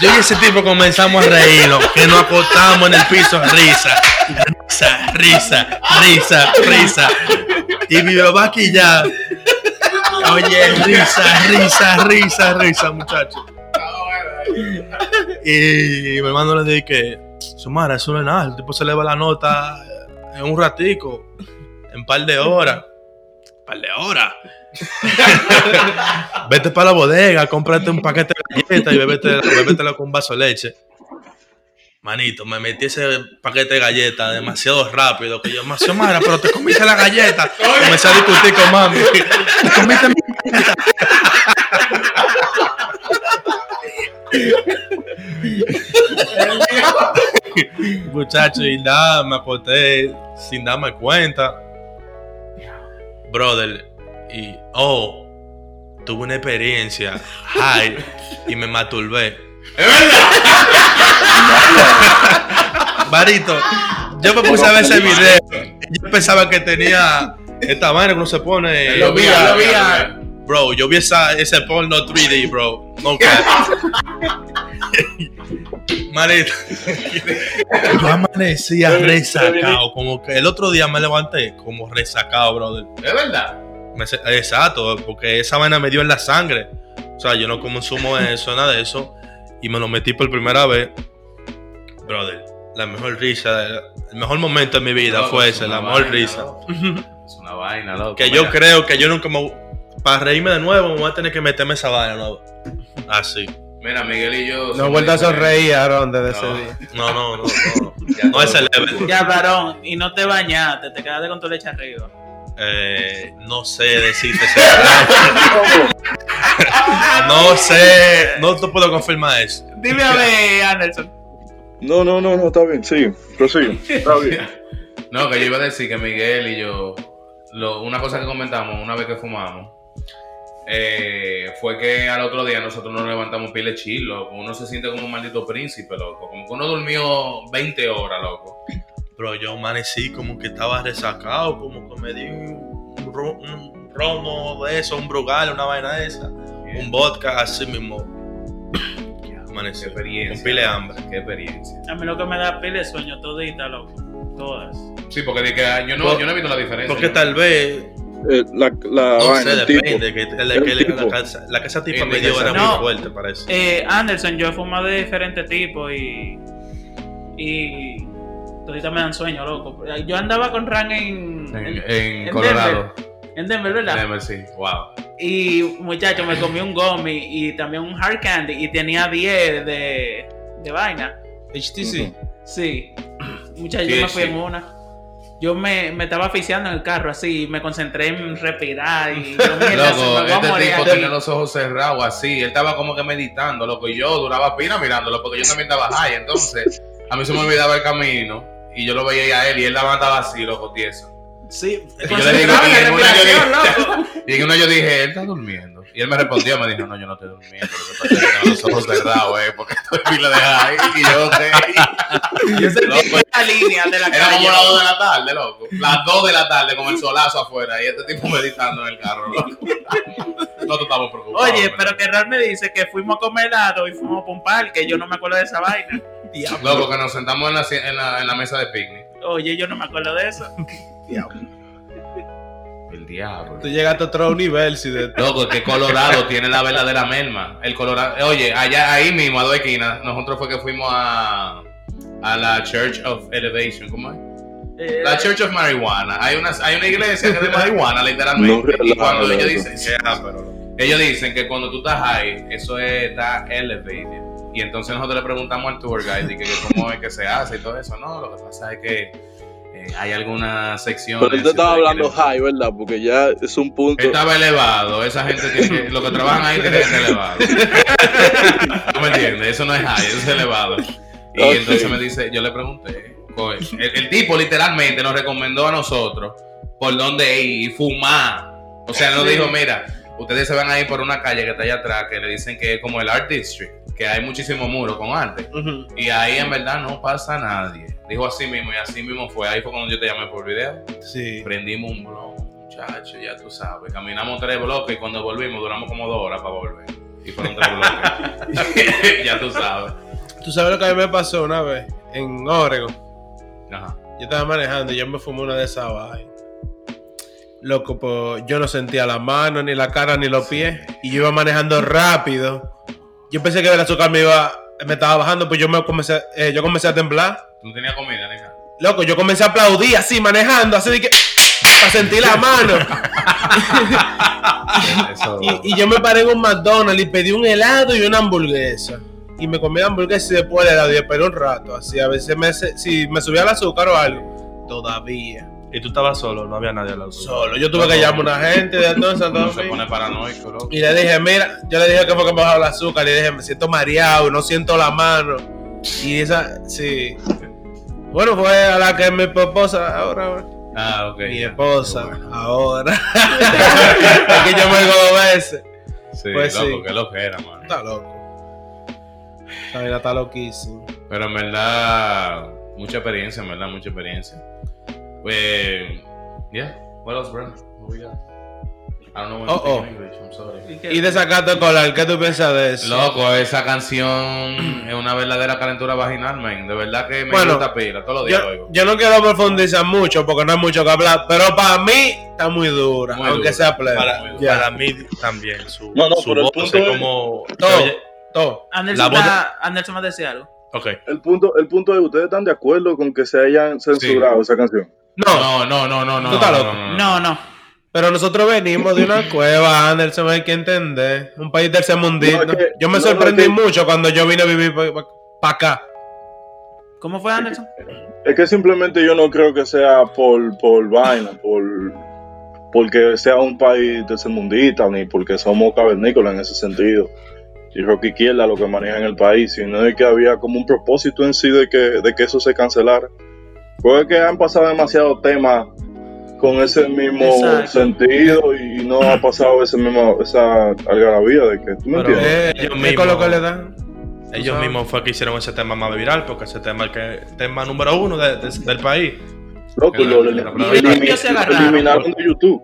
Yo y ese tipo comenzamos a reírnos, que nos acostamos en el piso, risa, risa, risa, risa, risa. Y mi mamá aquí ya, oye, risa, risa, risa, risa, muchacho. Y mi hermano le dije que, Sumara, eso no es nada, el tipo se le va la nota en un ratico, en un par de horas. par de horas. Vete para la bodega, cómprate un paquete de galletas y bébete, bébetela con un vaso de leche. Manito, me metí ese paquete de galletas demasiado rápido. Que yo, demasiado madre, pero te comiste la galleta. Comencé a discutir con mami. Te comiste mi galleta. Muchacho, y nada, me acosté sin darme cuenta. Brother, y oh, tuve una experiencia high y me masturbé. Es verdad. Barito, yo me puse a ver ese video yo pensaba que tenía esta vaina que uno se pone. Lo vi, lo vi. Bro, yo vi esa, ese porno 3D, bro. No Marito, yo amanecía resacado. Como que el otro día me levanté como resacado, brother. Es verdad. Me Exacto, porque esa vaina me dio en la sangre. O sea, yo no consumo eso, nada de eso. Y me lo metí por primera vez. Brother, la mejor risa, el mejor momento de mi vida Loco, fue es ese, la mejor vaina, risa. loco. Es una vaina, loco. Que yo creo que yo nunca me. Para reírme de nuevo, me voy a tener que meterme esa vaina nuevo. Así. Mira, Miguel y yo. No he vuelto a sonreír, Aaron, desde ese día. No, no, no. No, todo- ese level. Ya, varón, y no te bañaste, te quedaste con tu leche arriba. Eh, no sé decirte ese No sé. No te puedo confirmar eso. Dime a ver, Anderson. No, no, no, no, está bien, sigue, prosigue, está bien. No, que yo iba a decir que Miguel y yo, lo- una cosa que comentamos una vez que fumamos, eh, fue que al otro día nosotros nos levantamos pile chill, loco. Uno se siente como un maldito príncipe, loco. Como que uno durmió 20 horas, loco. Pero yo amanecí como que estaba resacado, como que me di un, ro- un romo de eso, un brugal, una vaina de esa. Un vodka así mismo. Amanecí. Qué experiencia. Con pile de hambre. Qué experiencia. A mí lo que me da pile de sueño todita, loco. Todas. Sí, porque di que, ah, yo, no, Por- yo no he visto la diferencia. Porque Yo- tal vez, Eh, la, la no vaina, sé, el tipo. depende. Que, la, El que- la- tipo. la casa- la tipa Sí, me dio era no. muy fuerte, parece. Eh, Anderson, yo he fumado de diferentes tipos y. Y. Todita me dan sueño, loco. Yo andaba con Ran en. En, en, en en Colorado. en Denver, ¿verdad? Denver, sí. Wow. Y muchacho, me comí un gummy y también un hard candy y tenía 10 de, de vaina. HTC. Sí. Muchacho, Sí, yo me fui en una. Yo me, me estaba asfixiando en el carro así, me concentré en respirar y yo, me Loco, a este tipo tenía los ojos cerrados así. Él estaba como que meditando, loco. Y yo duraba pina mirándolo porque yo también estaba high. Entonces, a mí se me olvidaba el camino. Y yo lo veía a él y él estaba así, loco, tieso. Sí, Y yo le digo, en la una yo dije- loco. Y en uno yo dije, él está durmiendo. Y él me respondió, me dijo, no, yo no estoy durmiendo. Lo que pasa es que tengo los ojos cerrados, eh, porque estoy pila de high. Y yo, ok. Yo sentí esta línea de la Era calle. como las 2 de la tarde, loco. Las 2 de la tarde con el solazo afuera y este tipo meditando en el carro, loco. Nosotros estamos preocupados. Oye, pero que Ral me dice que fuimos a comer helado y fuimos por un parque. Yo no me acuerdo de esa vaina. Loco, que nos sentamos en la, en la, en la mesa de picnic. Oye, yo no me acuerdo de eso. El diablo. Tú llegaste a otro universo y de... Loco, que Colorado tiene la verdadera merma. El Colorado, oye, allá ahí mismo a dos esquinas, nosotros fue que fuimos a, a la Church of Elevation, ¿cómo es? Eh, La Church of Marijuana. Hay una, hay una iglesia que es de marihuana, literalmente. No, y cuando ellos dicen, ellos dicen que cuando tú estás high, eso es, está elevated. Y entonces nosotros le preguntamos al tour guide de que, que cómo es que se hace y todo eso. No, lo que pasa es que eh, hay algunas secciones. Pero te estaba hablando high, ¿verdad? Porque ya es un punto. Estaba elevado, esa gente tiene que, los que trabajan ahí tienen que ser elevados. ¿Tú me entiendes? Eso no es high, eso es elevado. Y entonces me dice, yo le pregunté, el, el tipo literalmente nos recomendó a nosotros por dónde ir y fumar. O sea, nos dijo, mira, ustedes se van a ir por una calle que está allá atrás, que le dicen que es como el Art District, que hay muchísimos muros con arte. Y ahí en verdad no pasa nadie. Dijo así mismo y así mismo fue. Ahí fue cuando yo te llamé por video. Sí. Prendimos un blog, muchacho, ya tú sabes. Caminamos tres bloques y cuando volvimos duramos como dos horas para volver. Y fueron tres bloques. ya tú sabes. ¿Tú sabes lo que a mí me pasó una vez? En Oregon. Ajá. Yo estaba manejando y yo me fumé una de esas vainas. Loco, pues yo no sentía la mano, ni la cara, ni los pies. Y yo iba manejando rápido. Yo pensé que el azúcar me iba, me estaba bajando, pues yo me comencé, eh, yo comencé a temblar. Tú no tenías comida, ni nada. Loco, yo comencé a aplaudir así, manejando, así de que. Para sentir la mano. Eso. Y, y yo me paré en un McDonald's y pedí un helado y una hamburguesa. y me comía hamburguesa y después le daba y esperé un rato. Así, a veces me, si me subía el azúcar o algo. Todavía. Y tú estabas solo, no había nadie al lado. Solo. Yo tuve que llamar a una gente de entonces. Se entonces pone paranoico, loco. y le dije, mira, yo le dije que fue que me bajaba el azúcar. Le dije, me siento mareado, no siento la mano. Y esa, sí. Bueno, fue a la que mi esposa ahora. Ah, ok. Mi esposa, ahora. Aquí yo me dos veces. Sí, Pues loco, sí. que lo que era, mano. Está loco. Esa vaina está loquísimo. Pero en verdad, mucha experiencia, en verdad, mucha experiencia. Pues, yeah. What else, bro? What we got? I don't know when Oh, to speak oh. in English, I'm sorry. qué? Y de sacato colar, ¿qué tú piensas de eso? Loco, esa canción es una verdadera calentura vaginal, man. De verdad que me Bueno, gusta pila, todos los días Yo, oigo. yo no quiero profundizar mucho porque no hay mucho que hablar, pero para mí está muy dura, Muy aunque dura. sea plebe. Para, mí también. Su, No, no, su pero el voz punto es como. Todo. Todo. Anderson, voz va- Anderson va a decir algo. ok. El punto, el punto es, ¿ustedes están de acuerdo con que se hayan censurado esa canción? No, No, no, no, no, no. Tú estás no, loco. no, no. Pero nosotros venimos de una cueva, Anderson, hay que entender. Un país tercermundista. No, es que- yo me no, sorprendí no, es que- mucho cuando yo vine a vivir para acá. ¿Cómo fue Anderson? Es que simplemente yo no creo que sea por, por vaina, por porque sea un país tercermundista, ni porque somos cavernícolas en ese sentido. Y Rocky Izquierda lo que maneja en el país, sino es que había como un propósito en sí de que, de que eso se cancelara. Porque es que han pasado demasiados temas con ese mismo Exacto. sentido y no ha pasado ese mismo, esa algarabía de que, ¿tú me Pero- entiendes? Eh, ellos mismos- lo que le dan. Ellos sabes. mismos fue que hicieron ese tema más viral, porque ese tema es el que, tema número uno de- de- del país. Loco, lo, lo- lo lo eliminaron de YouTube.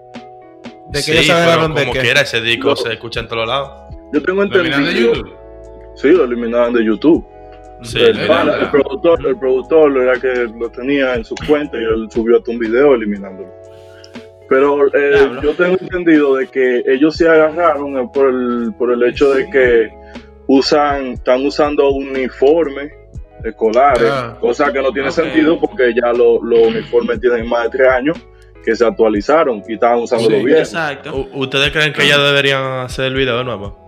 De que sí, ellos se pero agarraron de como quiera, ese disco Lo- se escucha en todos lados. Yo tengo ¿Lo miran de entendido. YouTube? Sí, lo eliminaron de YouTube. Sí, el, pana, el productor, el productor era que lo tenía en su cuenta y él subió hasta un video eliminándolo. Pero eh, yo tengo entendido de que ellos se agarraron eh, por el, por el hecho de que usan, están usando uniformes escolares, Ah. cosa que no tiene sentido porque ya lo- los uniformes tienen más de tres años que se actualizaron y estaban usando Sí, los viejos. Exacto. ¿Ustedes creen que ya deberían hacer el video de nuevo?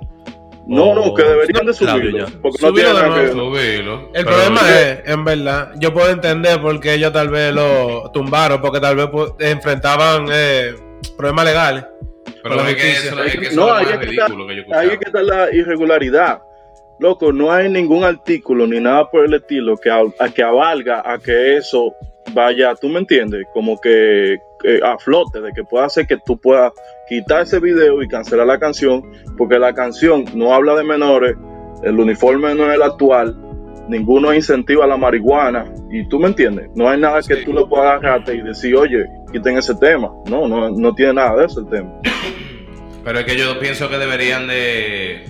No, no, que deberían de subirlo. ya. Porque no Subirlo tiene nada que. Subilo. El problema yo- es, en verdad, yo puedo entender por qué ellos tal vez lo tumbaron, porque tal vez pues, enfrentaban eh, problemas legales. Pero es que eso, es que eso No, es lo más que está- ridículo que yo Ahí es que está la irregularidad. Loco, no hay ningún artículo ni nada por el estilo que, a- a que avalga a que eso vaya, tú me entiendes, como que eh, a flote, de que pueda hacer que tú puedas quitar ese video y cancelar la canción, porque la canción no habla de menores, el uniforme no es el actual, ninguno incentiva la marihuana, y tú me entiendes, no hay nada que Sí. tú le puedas agarrarte y decir, oye, quiten ese tema. No, no, no tiene nada de eso el tema. Pero es que yo pienso que deberían de...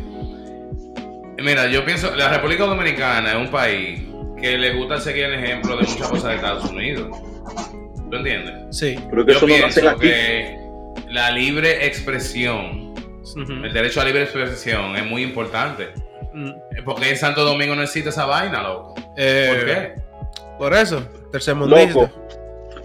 Mira, yo pienso, la República Dominicana es un país que le gusta seguir el ejemplo de muchas cosas de Estados Unidos. ¿Tú entiendes? Sí. Pero que Yo eso no pienso aquí. que la libre expresión, el derecho a libre expresión es muy importante. Mm. Porque en Santo Domingo no existe esa vaina, loco. Eh, ¿Por qué? Por eso, tercermundista. Loco.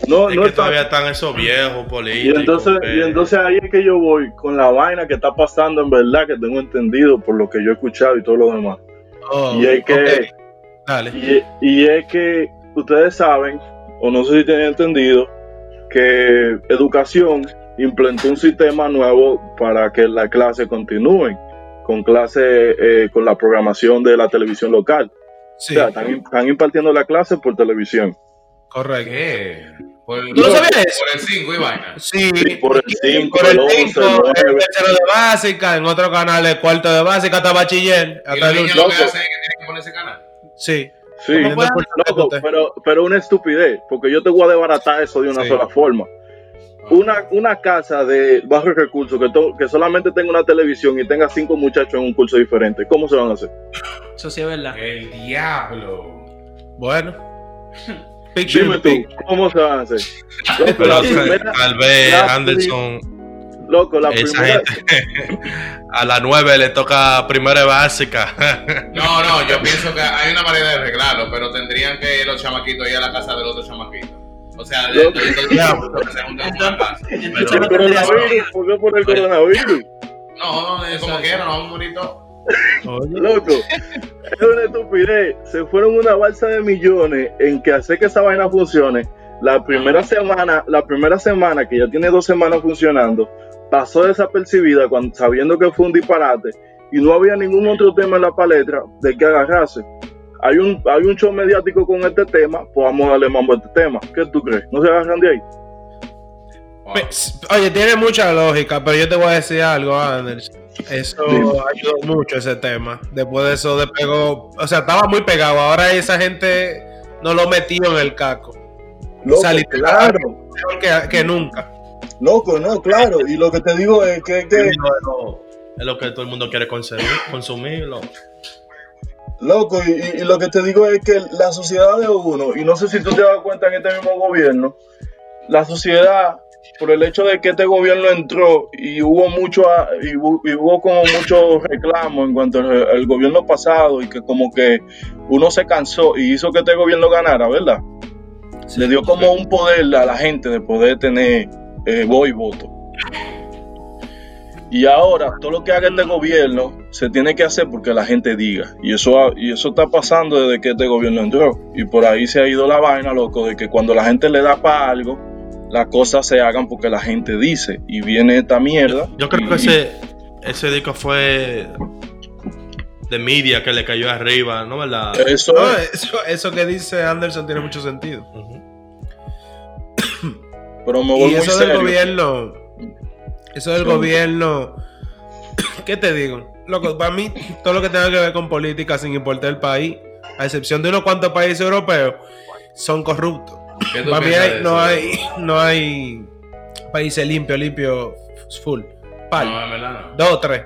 No, Es no que está- todavía están esos viejos Y políticos. entonces, y entonces ahí es que yo voy con la vaina que está pasando en verdad, que tengo entendido por lo que yo he escuchado y todo lo demás. Oh, y es que, Dale. y, y es que ustedes saben, o no sé si tienen entendido, que educación implementó un sistema nuevo para que las clases continúen con clase eh, con la programación de la televisión local. Sí, O sea, están, están impartiendo la clase por televisión. correcto. ¿Qué? Por, ¿Tú no sabías eso? Por el 5 y vaina. Sí, Sí, por el 5, por el el 11, 5, el el 9. tercero de básica, en otro canal el cuarto de básica hasta bachiller. Y Hasta los el niños lo que hacen es que tienen que poner ese canal. Sí. Sí, loco, pero, pero una estupidez, porque yo te voy a desbaratar eso de una Sí. sola forma. Una, una casa de bajos recursos que, to- que solamente tenga una televisión y tenga cinco muchachos en un curso diferente, ¿cómo se van a hacer? Eso sí es verdad. El diablo. Bueno. Picture Dime in tú. ¿cómo se van a hacer? Pero tal- vez Anderson, loco, la esa primera, gente, a las 9 le toca primera y básica. No, no, yo pienso que hay una manera de arreglarlo, pero tendrían que los chamaquitos ir a la casa del otro chamaquito. O sea, de, de, de- el coronavirus, ¿por qué por el coronavirus? No, no, es como quieran, no vamos a morir todos. Oye, Loco, es una estupidez. Se fueron una balsa de millones en que hacer que esa vaina funcione. La primera semana, la primera semana, que ya tiene dos semanas funcionando, pasó desapercibida cuando, sabiendo que fue un disparate y no había ningún otro tema en la palestra de que agarrarse. Hay un, hay un show mediático con este tema, pues vamos a darle mambo a este tema. ¿Qué tú crees? ¿No se agarran de ahí? Wow. oye, tiene mucha lógica, pero yo te voy a decir algo, Anders. Eso ayudó mucho ese tema. Después de eso despegó, o sea, estaba muy pegado. Ahora esa gente no lo metió en el caco. Loco, sea, literal. claro. Mejor que, que nunca. Loco, no, claro. Y lo que te digo es que, que Es lo, es lo que todo el mundo quiere consumir, consumirlo. Loco, y, y- y lo que te digo es que la sociedad de uno, y no sé si tú te das cuenta en este mismo gobierno, la sociedad, por el hecho de que este gobierno entró y hubo mucho, a- y, hu- y hubo como mucho reclamo en cuanto al, al gobierno pasado y que como que uno se cansó y hizo que este gobierno ganara, ¿verdad? Le dio como un poder a la gente de poder tener eh, voz y voto. Y ahora, todo lo que haga este gobierno se tiene que hacer porque la gente diga. Y eso, y eso está pasando desde que este gobierno entró. Y por ahí se ha ido la vaina, loco, de que cuando la gente le da para algo, las cosas se hagan porque la gente dice. Y viene esta mierda. Yo creo y- que ese, ese disco fue de media que le cayó arriba, ¿no verdad? Eso No, es. eso, eso que dice Anderson tiene mucho sentido. Ujú. Pero me voy Y muy eso del serio. gobierno, eso del Sí. gobierno, ¿qué te digo? Loco, para mí, todo lo que tenga que ver con política, sin importar el país, a excepción de unos cuantos países europeos, son corruptos. ¿Qué tú Para mí hay- no, hay, no hay países limpios, limpios, full. Pal. No, en verdad no. Dos o tres.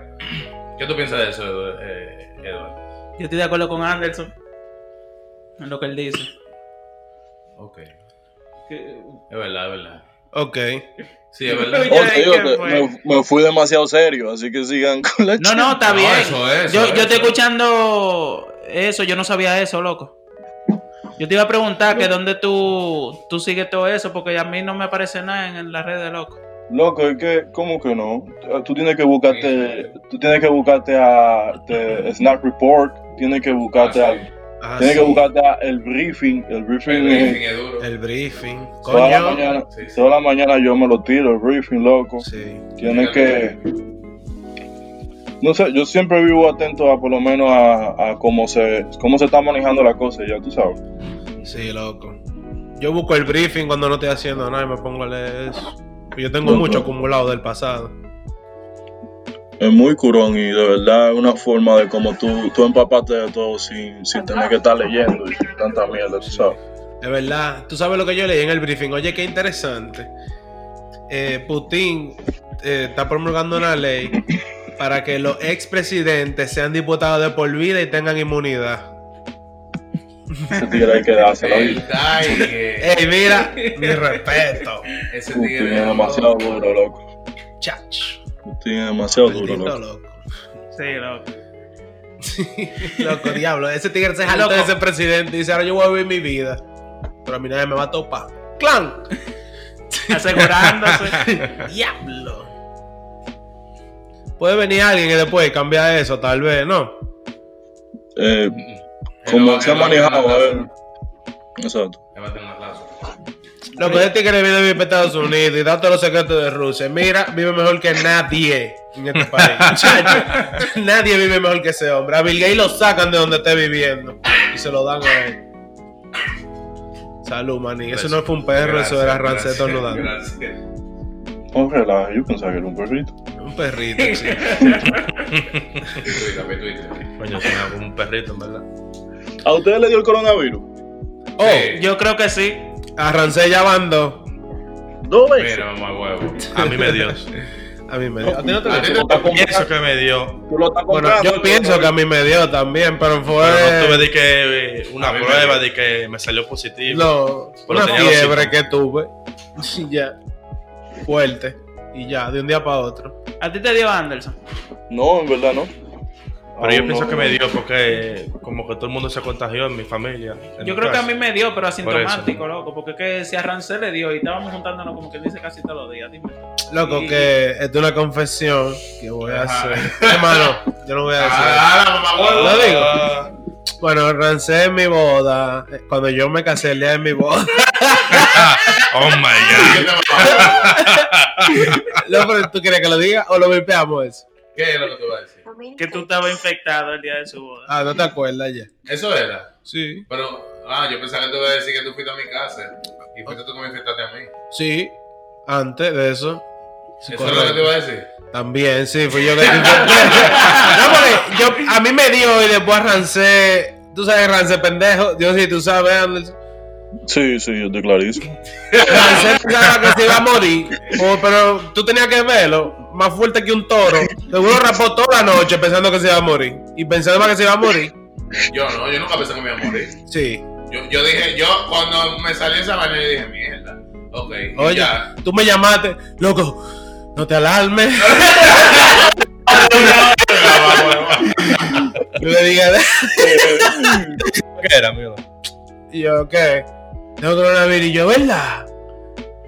¿Qué tú piensas de eso, eh, Eduardo? Yo estoy de acuerdo con Anderson en lo que él dice. Ok. Es verdad, es verdad. Ok. Sí, es verdad. Oh, te digo ¿qué que me, me fui demasiado serio, así que sigan con la No, no, está No, bien. eso yo, eso yo es. estoy escuchando eso, yo no sabía eso, loco. Yo te iba a preguntar que dónde tú, tú sigues todo eso, porque a mí no me aparece nada en, en las redes, loco. Loco, es que, ¿cómo que no? Tú tienes que buscarte, tú tienes que buscarte a Snap Report, tienes que buscarte Ah, sí. Ah, tienes sí. que buscarte el briefing, el briefing, El es- briefing es duro. El briefing. toda la mañana, Sí, sí. toda la mañana yo me lo tiro, el briefing, loco. Sí. Tienes que, no sé, yo siempre vivo atento a por lo menos a, a cómo se, cómo se está manejando la cosa, ya tú sabes. Sí, loco. Yo busco el briefing cuando no estoy haciendo nada y me pongo a leer eso. Yo tengo Loco. mucho acumulado del pasado. Es muy curón y de verdad es una forma de como tú, tú empaparte de todo sin, sin tener que estar leyendo y tanta mierda, tú sabes. Es verdad. Tú sabes lo que yo leí en el briefing. Oye, qué interesante. Eh, Putin eh, está promulgando una ley para que los expresidentes sean diputados de por vida y tengan inmunidad. Ese tigre hay que dárselo. El ¿viste? Tiger. Ey, mira, mi respeto. Ese Putin tigre es demasiado duro, loco. Chach. Putin es demasiado duro, loco. loco. Sí, loco. Loco, diablo. Ese tigre se jaló Loco. de ese presidente y dice, ahora yo voy a vivir mi vida. Pero a mí nadie me va a topar. ¡Clan! Asegurándose. ¡Diablo! Puede venir alguien y después cambiar eso, tal vez, ¿no? Eh, como se ha manejado, a ver. Exacto. Loco, ese tigre vive vivir en Estados Unidos y da todos los secretos de Rusia. Mira, vive mejor que nadie en este país. Nadie vive mejor que ese hombre. A Bill Gates lo sacan de donde esté viviendo y se lo dan a él. Salud, maní. Eso no fue un perro, eso era Gracias, Ranceto gracias, dando. Gracias. Relaja, yo pensaba que era un perrito. Un perrito, sí. Coño, suena como un perrito, en verdad. ¿A ustedes le dio el coronavirus? Oh, Sí. Yo creo que sí. A Rancé ya van dos. Dos veces. Mira, mamá huevo. A mí me dio. A mí me dio. ¿A ti no te Tú lo Pienso que me dio. Tú lo estás Bueno, yo pienso que a mí me dio también, pero fue. Pero no tuve de que eh, una prueba de que me salió positivo. No, Pero una fiebre que tuve. Y ya. Fuerte. Y ya, de un día para otro. ¿A ti te dio Anderson? No, en verdad no. Pero yo Aún pienso no. que me dio porque como que todo el mundo se contagió en mi familia. en Yo mi creo que a mí me dio, pero Por asintomático, loco. Porque es que si a Rancel le dio y estábamos juntándonos como que dice casi todos los días. Dime. Loco, Y- que esto es una confesión que voy a Ajá. hacer. Hermano, Yo no voy a decir. Ah. Lo digo. Bueno, rancé en mi boda. eh, Cuando yo me casé el día de mi boda. oh my ¿Qué god. No, pero ¿Tú quieres que lo diga o lo vipeamos eso? ¿Qué es lo que tú vas a decir? Que tú estabas infectado el día de su boda. Ah, no te acuerdas ya. Eso era. Sí. Pero, ah, yo pensaba que tú ibas a decir que tú fuiste a mi casa. Y fuiste tú que me infectaste a mí. Sí. Antes de eso. Sí, Eso es lo que te iba a decir. También, sí, fui yo que te No, porque yo, a mí me dio y después rancé. Tú sabes, rancé pendejo. Yo sí, tú sabes, Anderson. Sí, sí, yo estoy clarísimo. Pensaba que se iba a morir. o- pero tú tenías que verlo. Más fuerte que un toro. Seguro rapó toda la noche pensando que se iba a morir. Y pensando que se iba a morir. Yo no, yo nunca pensé que me iba a morir. Sí. Yo, yo dije, yo cuando me salió esa vaina, yo dije, mierda. Ok, Oye, ya. tú me llamaste. Loco, no te alarmes. Yo le dije, ¿Qué era, amigo? y yo, ¿qué? Tengo coronavirus. Y yo, ¿verdad?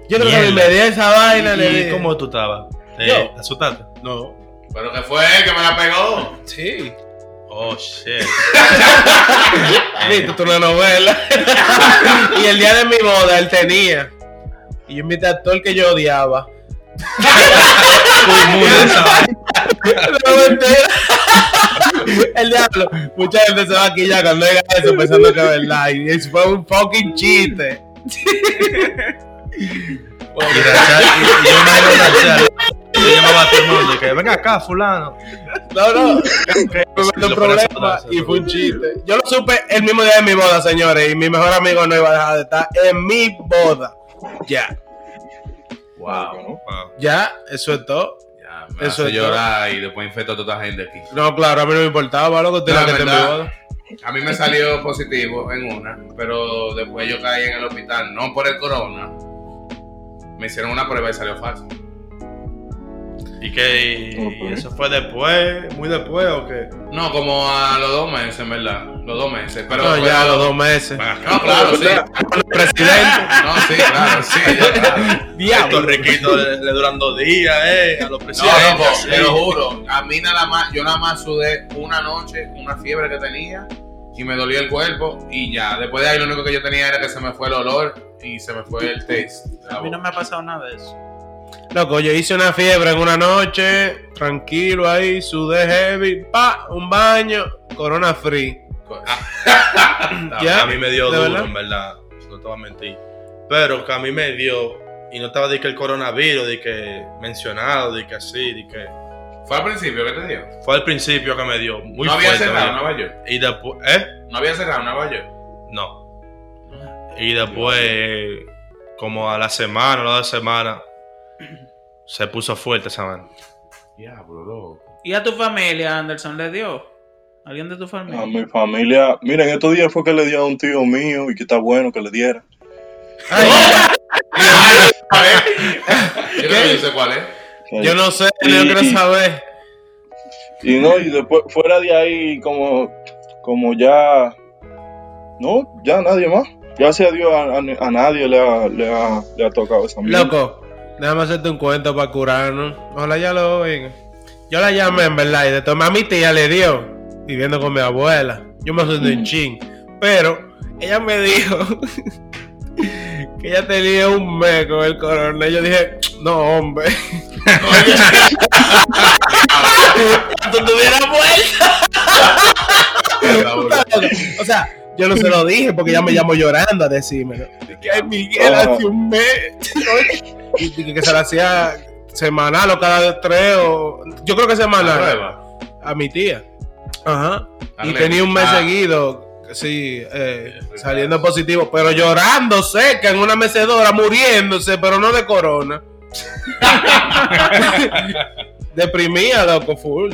Yo creo que me di esa vaina. ¿Y cómo tú estabas? ¿Te asustaste? No. Pero que fue él que me la pegó. Sí. Oh, shit. Viste, tú una novela. y el día de mi boda él tenía. Y yo invité a todo el que yo odiaba. Muy. No, mentira. El diablo. Mucha gente se va aquí ya cuando diga eso pensando que es verdad. Y eso fue un fucking chiste. Y Rachel, y, y yo imagino a Rachel, llamaba a todo el mundo y que venga acá, fulano. No, no. Que me metió un a problema y fue un chiste. Yo lo supe el mismo día de mi boda, señores. Y mi mejor amigo no iba a dejar de estar en mi boda. Ya. Wow. Wow. Ya, eso es todo. Me Eso hace llorar y después infectó a toda esta gente aquí. No, claro, a mí no me importaba, loco. Tenía La que verdad. boda. A mí me salió positivo en una, pero después yo caí en el hospital, no por el corona. Me hicieron una prueba y salió falso. ¿Y qué? ¿Y eso fue después? ¿Muy después o qué? No, como a los dos meses, en verdad. Los dos meses. Pero, No, ya a los dos meses. No, claro, sí. Presidente. No, sí, claro, sí. ya, claro. Estos riquitos le, le duran dos días, eh, a los No, presidentes. loco, sí. te lo juro. A mí nada más, yo nada más sudé una noche, una fiebre que tenía y me dolía el cuerpo y ya. Después de ahí lo único que yo tenía era que se me fue el olor y se me fue el taste. A mí no me ha pasado nada de eso. Loco, yo hice una fiebre en una noche, tranquilo ahí, sudé heavy, pa, un baño, corona free. Ya, A mí me dio ¿de duro, verdad? en verdad. No te voy a mentir. Pero que a mí me dio, y no estaba de que el coronavirus, de que mencionado, de que así, de que. ¿Fue al principio que te dio? Fue al principio que me dio. Muy no había fuerte. cerrado. Nueva York. Y después, ¿eh? No había cerrado Nueva York. No. Y después, como a la semana o la dos semanas, se puso fuerte esa mano. Diablo, loco. ¿Y a tu familia, Anderson, le dio? ¿Alguien de tu familia? A mi familia, miren, estos días fue que le dio a un tío mío y que está bueno que le diera. A ver. Yo yo sé cuál es. Yo no sé, Y- yo quiero saber. Y no, y después, fuera de ahí, como, como ya, no, ya nadie más. Gracias a Dios a, a- a nadie le ha, le, ha, le ha tocado esa mierda. Loco, déjame hacerte un cuento para curarnos. Ojalá ya lo oigan. Yo la llamé en verdad y de tomar a mi tía le dio, viviendo con mi abuela. Yo me asusté un ching. Pero ella me dijo que ella tenía un mes con el corona. Y yo dije, no, hombre. tú tuvieras vuelta. O sea, yo no se lo dije porque ella me llamó llorando a decírmelo. De que Miguel Ah. hace un mes. y que se la hacía semanal o cada tres o. Yo creo que semanal. A mi tía. Ajá. Y tenía un mes Ah. seguido. Sí, eh, saliendo positivo, pero llorando seca en una mecedora, muriéndose, pero no de corona. Deprimía, loco, full.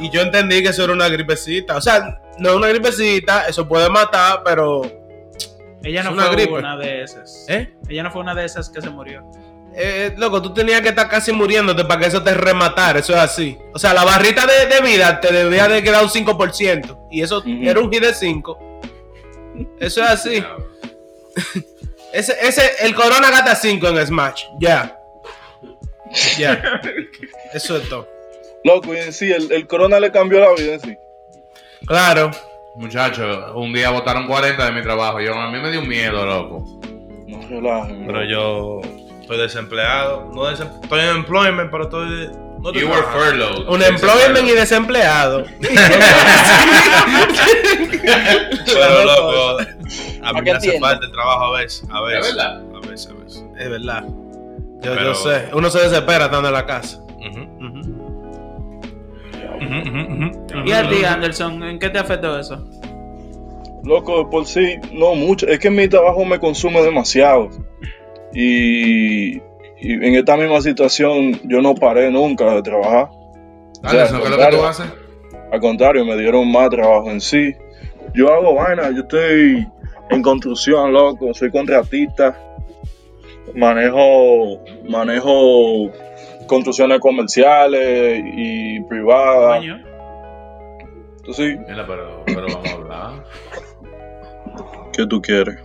Y yo entendí que eso era una gripecita. O sea, no es una gripecita, eso puede matar, pero. Ella no Es una fue gripe. una de esas. ¿Eh? Ella no fue una de esas que se murió. Eh, loco, tú tenías que estar casi muriéndote para que eso te rematara. Eso es así. O sea, la barrita de, de vida te debía de quedar un 5%. Y eso era un hit de 5. Eso es así. Ese, ese, el Corona gasta 5 en Smash. Ya. Ya. Eso es todo. Loco, y en sí, el, el corona le cambió la vida en sí. Claro. Muchachos, un día votaron 40 de mi trabajo. Yo, a mí me dio miedo, loco. No relajen. Pero yo estoy desempleado. No desem- estoy en employment, pero estoy. No You were furloughed. Un employment y desempleado. Pero loco, a mí me hace falta el trabajo a veces. A veces. ¿Es verdad? A veces, a veces. Es verdad. Yo, Pero- yo sé. Uno se desespera estando en la casa. Ujú, ¿Y a ti, Anderson? ¿En qué te afectó eso? Loco, de por sí, no mucho. Es que mi trabajo me consume demasiado. Y, y en esta misma situación yo no paré nunca de trabajar. Anderson, O ¿qué es lo que tú haces? Al contrario, me dieron más trabajo en sí. Yo hago vaina, yo estoy en construcción, loco, soy contratista. Manejo, manejo construcciones comerciales y privadas. Coño. Entonces, Mira, pero, pero vamos a hablar. ¿qué tú quieres?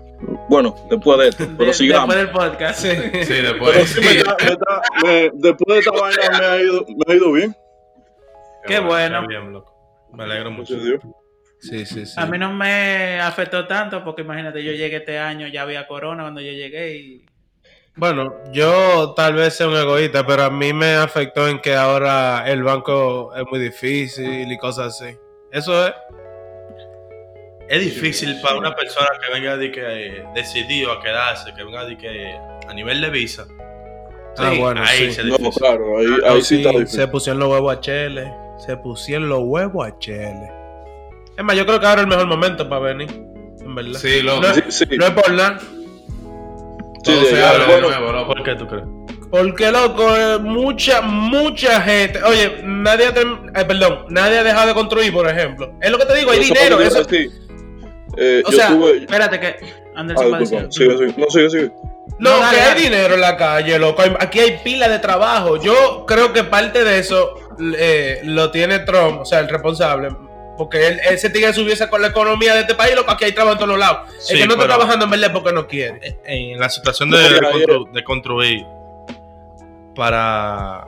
Bueno, después de esto, pero De- sigamos. Después del podcast. Sí, Pero después. sí, me está- me está- me- después de esta vaina me ha ido, me ha ido bien. Qué bueno. Está bien, loco. Me alegro mucho. Sí, sí, sí. A mí no me afectó tanto porque imagínate, yo llegué este año, ya había corona cuando yo llegué y... Bueno, yo tal vez sea un egoísta, pero a mí me afectó en que ahora el banco es muy difícil y cosas así. Eso es. Es difícil para una persona que venga de que eh, decidido a quedarse, que venga de que a nivel de visa. Ah, bueno, ahí sí. se No, claro, ahí, No, ahí sí, sí, está se pusieron los huevos a Chele. Se pusieron los huevos a Chele. Es más, yo creo que ahora es el mejor momento para venir. En verdad. Sí, loco. No, Sí, sí. no es por nada. Todo sí, se ya, abre de nuevo, loco. ¿Por qué tú crees? Porque, loco, eh, mucha, mucha gente. Oye, nadie ha, eh, perdón, nadie ha dejado de construir, por ejemplo. Es lo que te digo, hay Eso dinero. Eso. Eh, O yo sea, tuve. Espérate que Ah, Anderson va a decir. Sigue, sigue. No, sigue, sigue. No, No, que hay dinero en la calle, loco. Aquí hay pila de trabajo. Yo creo que parte de eso eh, lo tiene Trump, o sea, el responsable. Porque él, él se tiene que subirse con la economía de este país, loco. Aquí hay trabajo en todos lados. Sí, el que no está trabajando en verdad es porque no quiere. En la situación de, No, de ya, constru- de construir para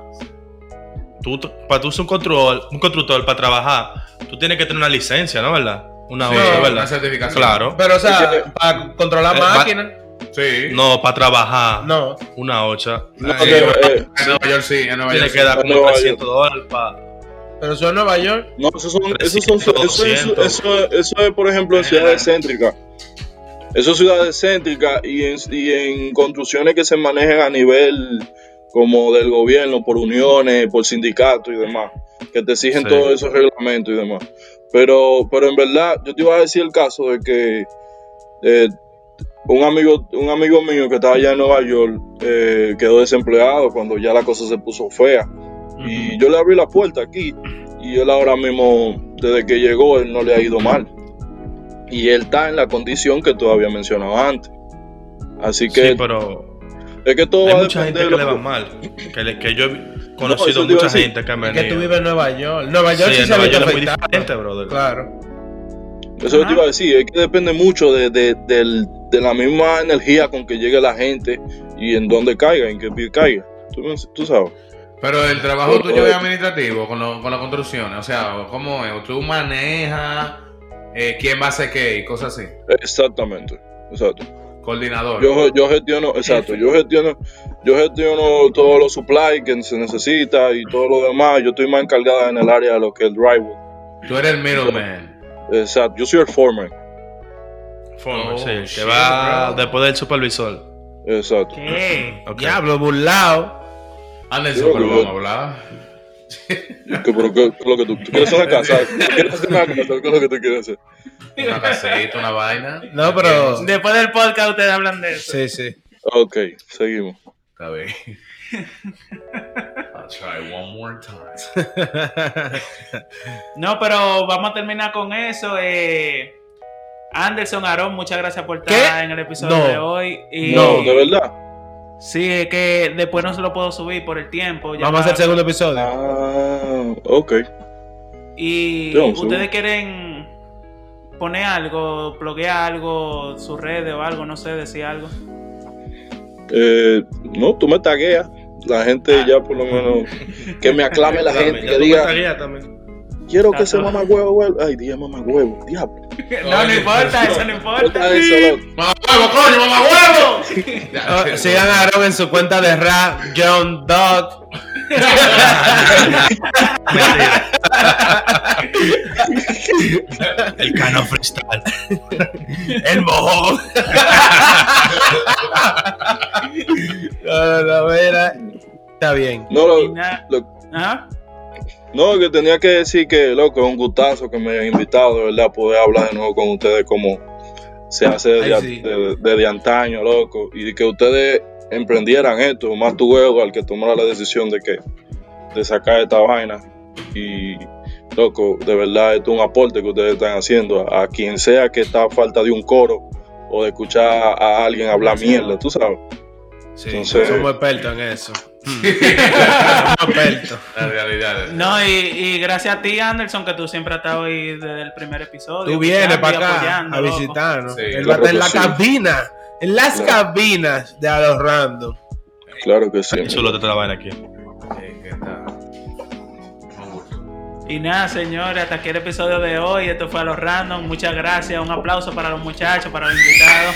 tú para tú ser un constructor, un constructor para trabajar, tú tienes que tener una licencia, ¿no? ¿Verdad? Una Sí, otra, una ¿verdad? certificación. Claro. Pero, o sea, que- para controlar Eh, máquinas, Sí. No, para trabajar no. una ocha. No, que, eh, En Nueva York sí, en Nueva Tiene York que sí. dar como Nueva 300 dólares para... Pero eso es Nueva York. no, esos son, esos son, eso, 300, eso, eso, eso es, por ejemplo, en ciudades céntricas. Eso es ciudades céntricas y en, y en construcciones que se manejan a nivel como del gobierno, por uniones, por sindicatos y demás, que te exigen Sí. todos esos reglamentos y demás. Pero, pero en verdad, yo te iba a decir el caso de que eh, un amigo, un amigo mío que estaba allá en Nueva York eh, quedó desempleado cuando ya la cosa se puso fea. Y yo le abrí la puerta aquí y él ahora mismo, desde que llegó, él no le ha ido mal. Y él está en la condición que tú habías mencionado antes. Así que Sí, pero es que todo hay va a mucha gente que le de va mal. Que, le- que yo he conocido a mucha gente que me Es que tú vives en Nueva York. Nueva York sí, Sí, se ha Nueva visto York es muy diferente, brother. Claro. Eso te iba a decir, es que depende mucho de, de- del- de la misma energía con que llegue la gente y en dónde caiga, en qué pie caiga. Tú, tú sabes. Pero el trabajo tuyo es administrativo con, lo- con las construcciones. O sea, ¿cómo es? Tú manejas eh, quién va a hacer qué y cosas así. Exactamente. Exacto. Coordinador. Yo, yo gestiono, exacto, yo gestiono, yo gestiono todos los supplies que se necesita y todo lo demás. Yo estoy más encargada en el área de lo que es el drywall. Tú eres el middleman. Exacto, yo soy el foreman. Former, Oh, sí, que va bro. después del supervisor. Exacto. ¿Qué? Ok. Diablo, burlado. Anderson, Yo- pero yo- vamos a hablar. ¿Qué, pero qué- qué es lo que tú, tú quieres hacer una casa? ¿Quieres hacer una casa? ¿Qué es lo que tú quieres hacer? Una casita, una vaina. No, pero. Después del podcast ustedes hablan de eso. Sí, sí. Ok, seguimos. Está bien. I'll try one more time. No, pero vamos a terminar con eso. Eh, Anderson, Aaron, muchas gracias por estar ¿Qué? en el episodio No. de hoy. Y No, de verdad. Sí, es que después no se lo puedo subir por el tiempo. ya Vamos a hacer el segundo episodio. Ah, ok. Y ustedes quieren poner algo, bloquear algo, sus redes o algo, no sé, decir algo. Eh, no, tú me tagueas la gente ya por lo menos que me aclame la gente, que diga, quiero que se mamá huevo, huevo. Ay, día mamá huevo, diablo. No, no importa, eso no importa. Eso. ¡Mamá huevo, coño, mamá huevo! Sigan a Aaron en su cuenta de rap, John Dog. El cano freestyle. El mojón. no, no, no, mira. Está bien. No, lo, lo- ¿Ah? No, que tenía que decir que, loco, es un gustazo que me hayan invitado, de verdad, poder hablar de nuevo con ustedes como se hace desde, Ay, sí. de- desde antaño, loco, y que ustedes emprendieran esto, más tu huevo al que tomara la decisión de que de sacar esta vaina y loco, de verdad esto es un aporte que ustedes están haciendo a, a quien sea que está a falta de un coro o de escuchar a alguien hablar mierda, tú sabes. Sí, Entonces- somos expertos en eso. La realidad. No, y, y gracias a ti, Anderson, que tú siempre has estado ahí desde el primer episodio. Tú vienes para acá apoyando, a visitarnos. Sí, Él claro va a estar en la sí. cabina. En las Claro. cabinas de a los random. Claro que sí. Solo te trabajan aquí. Y nada, señores, hasta aquí el episodio de hoy. Esto fue a los random. Muchas gracias. Un aplauso para los muchachos, para los invitados.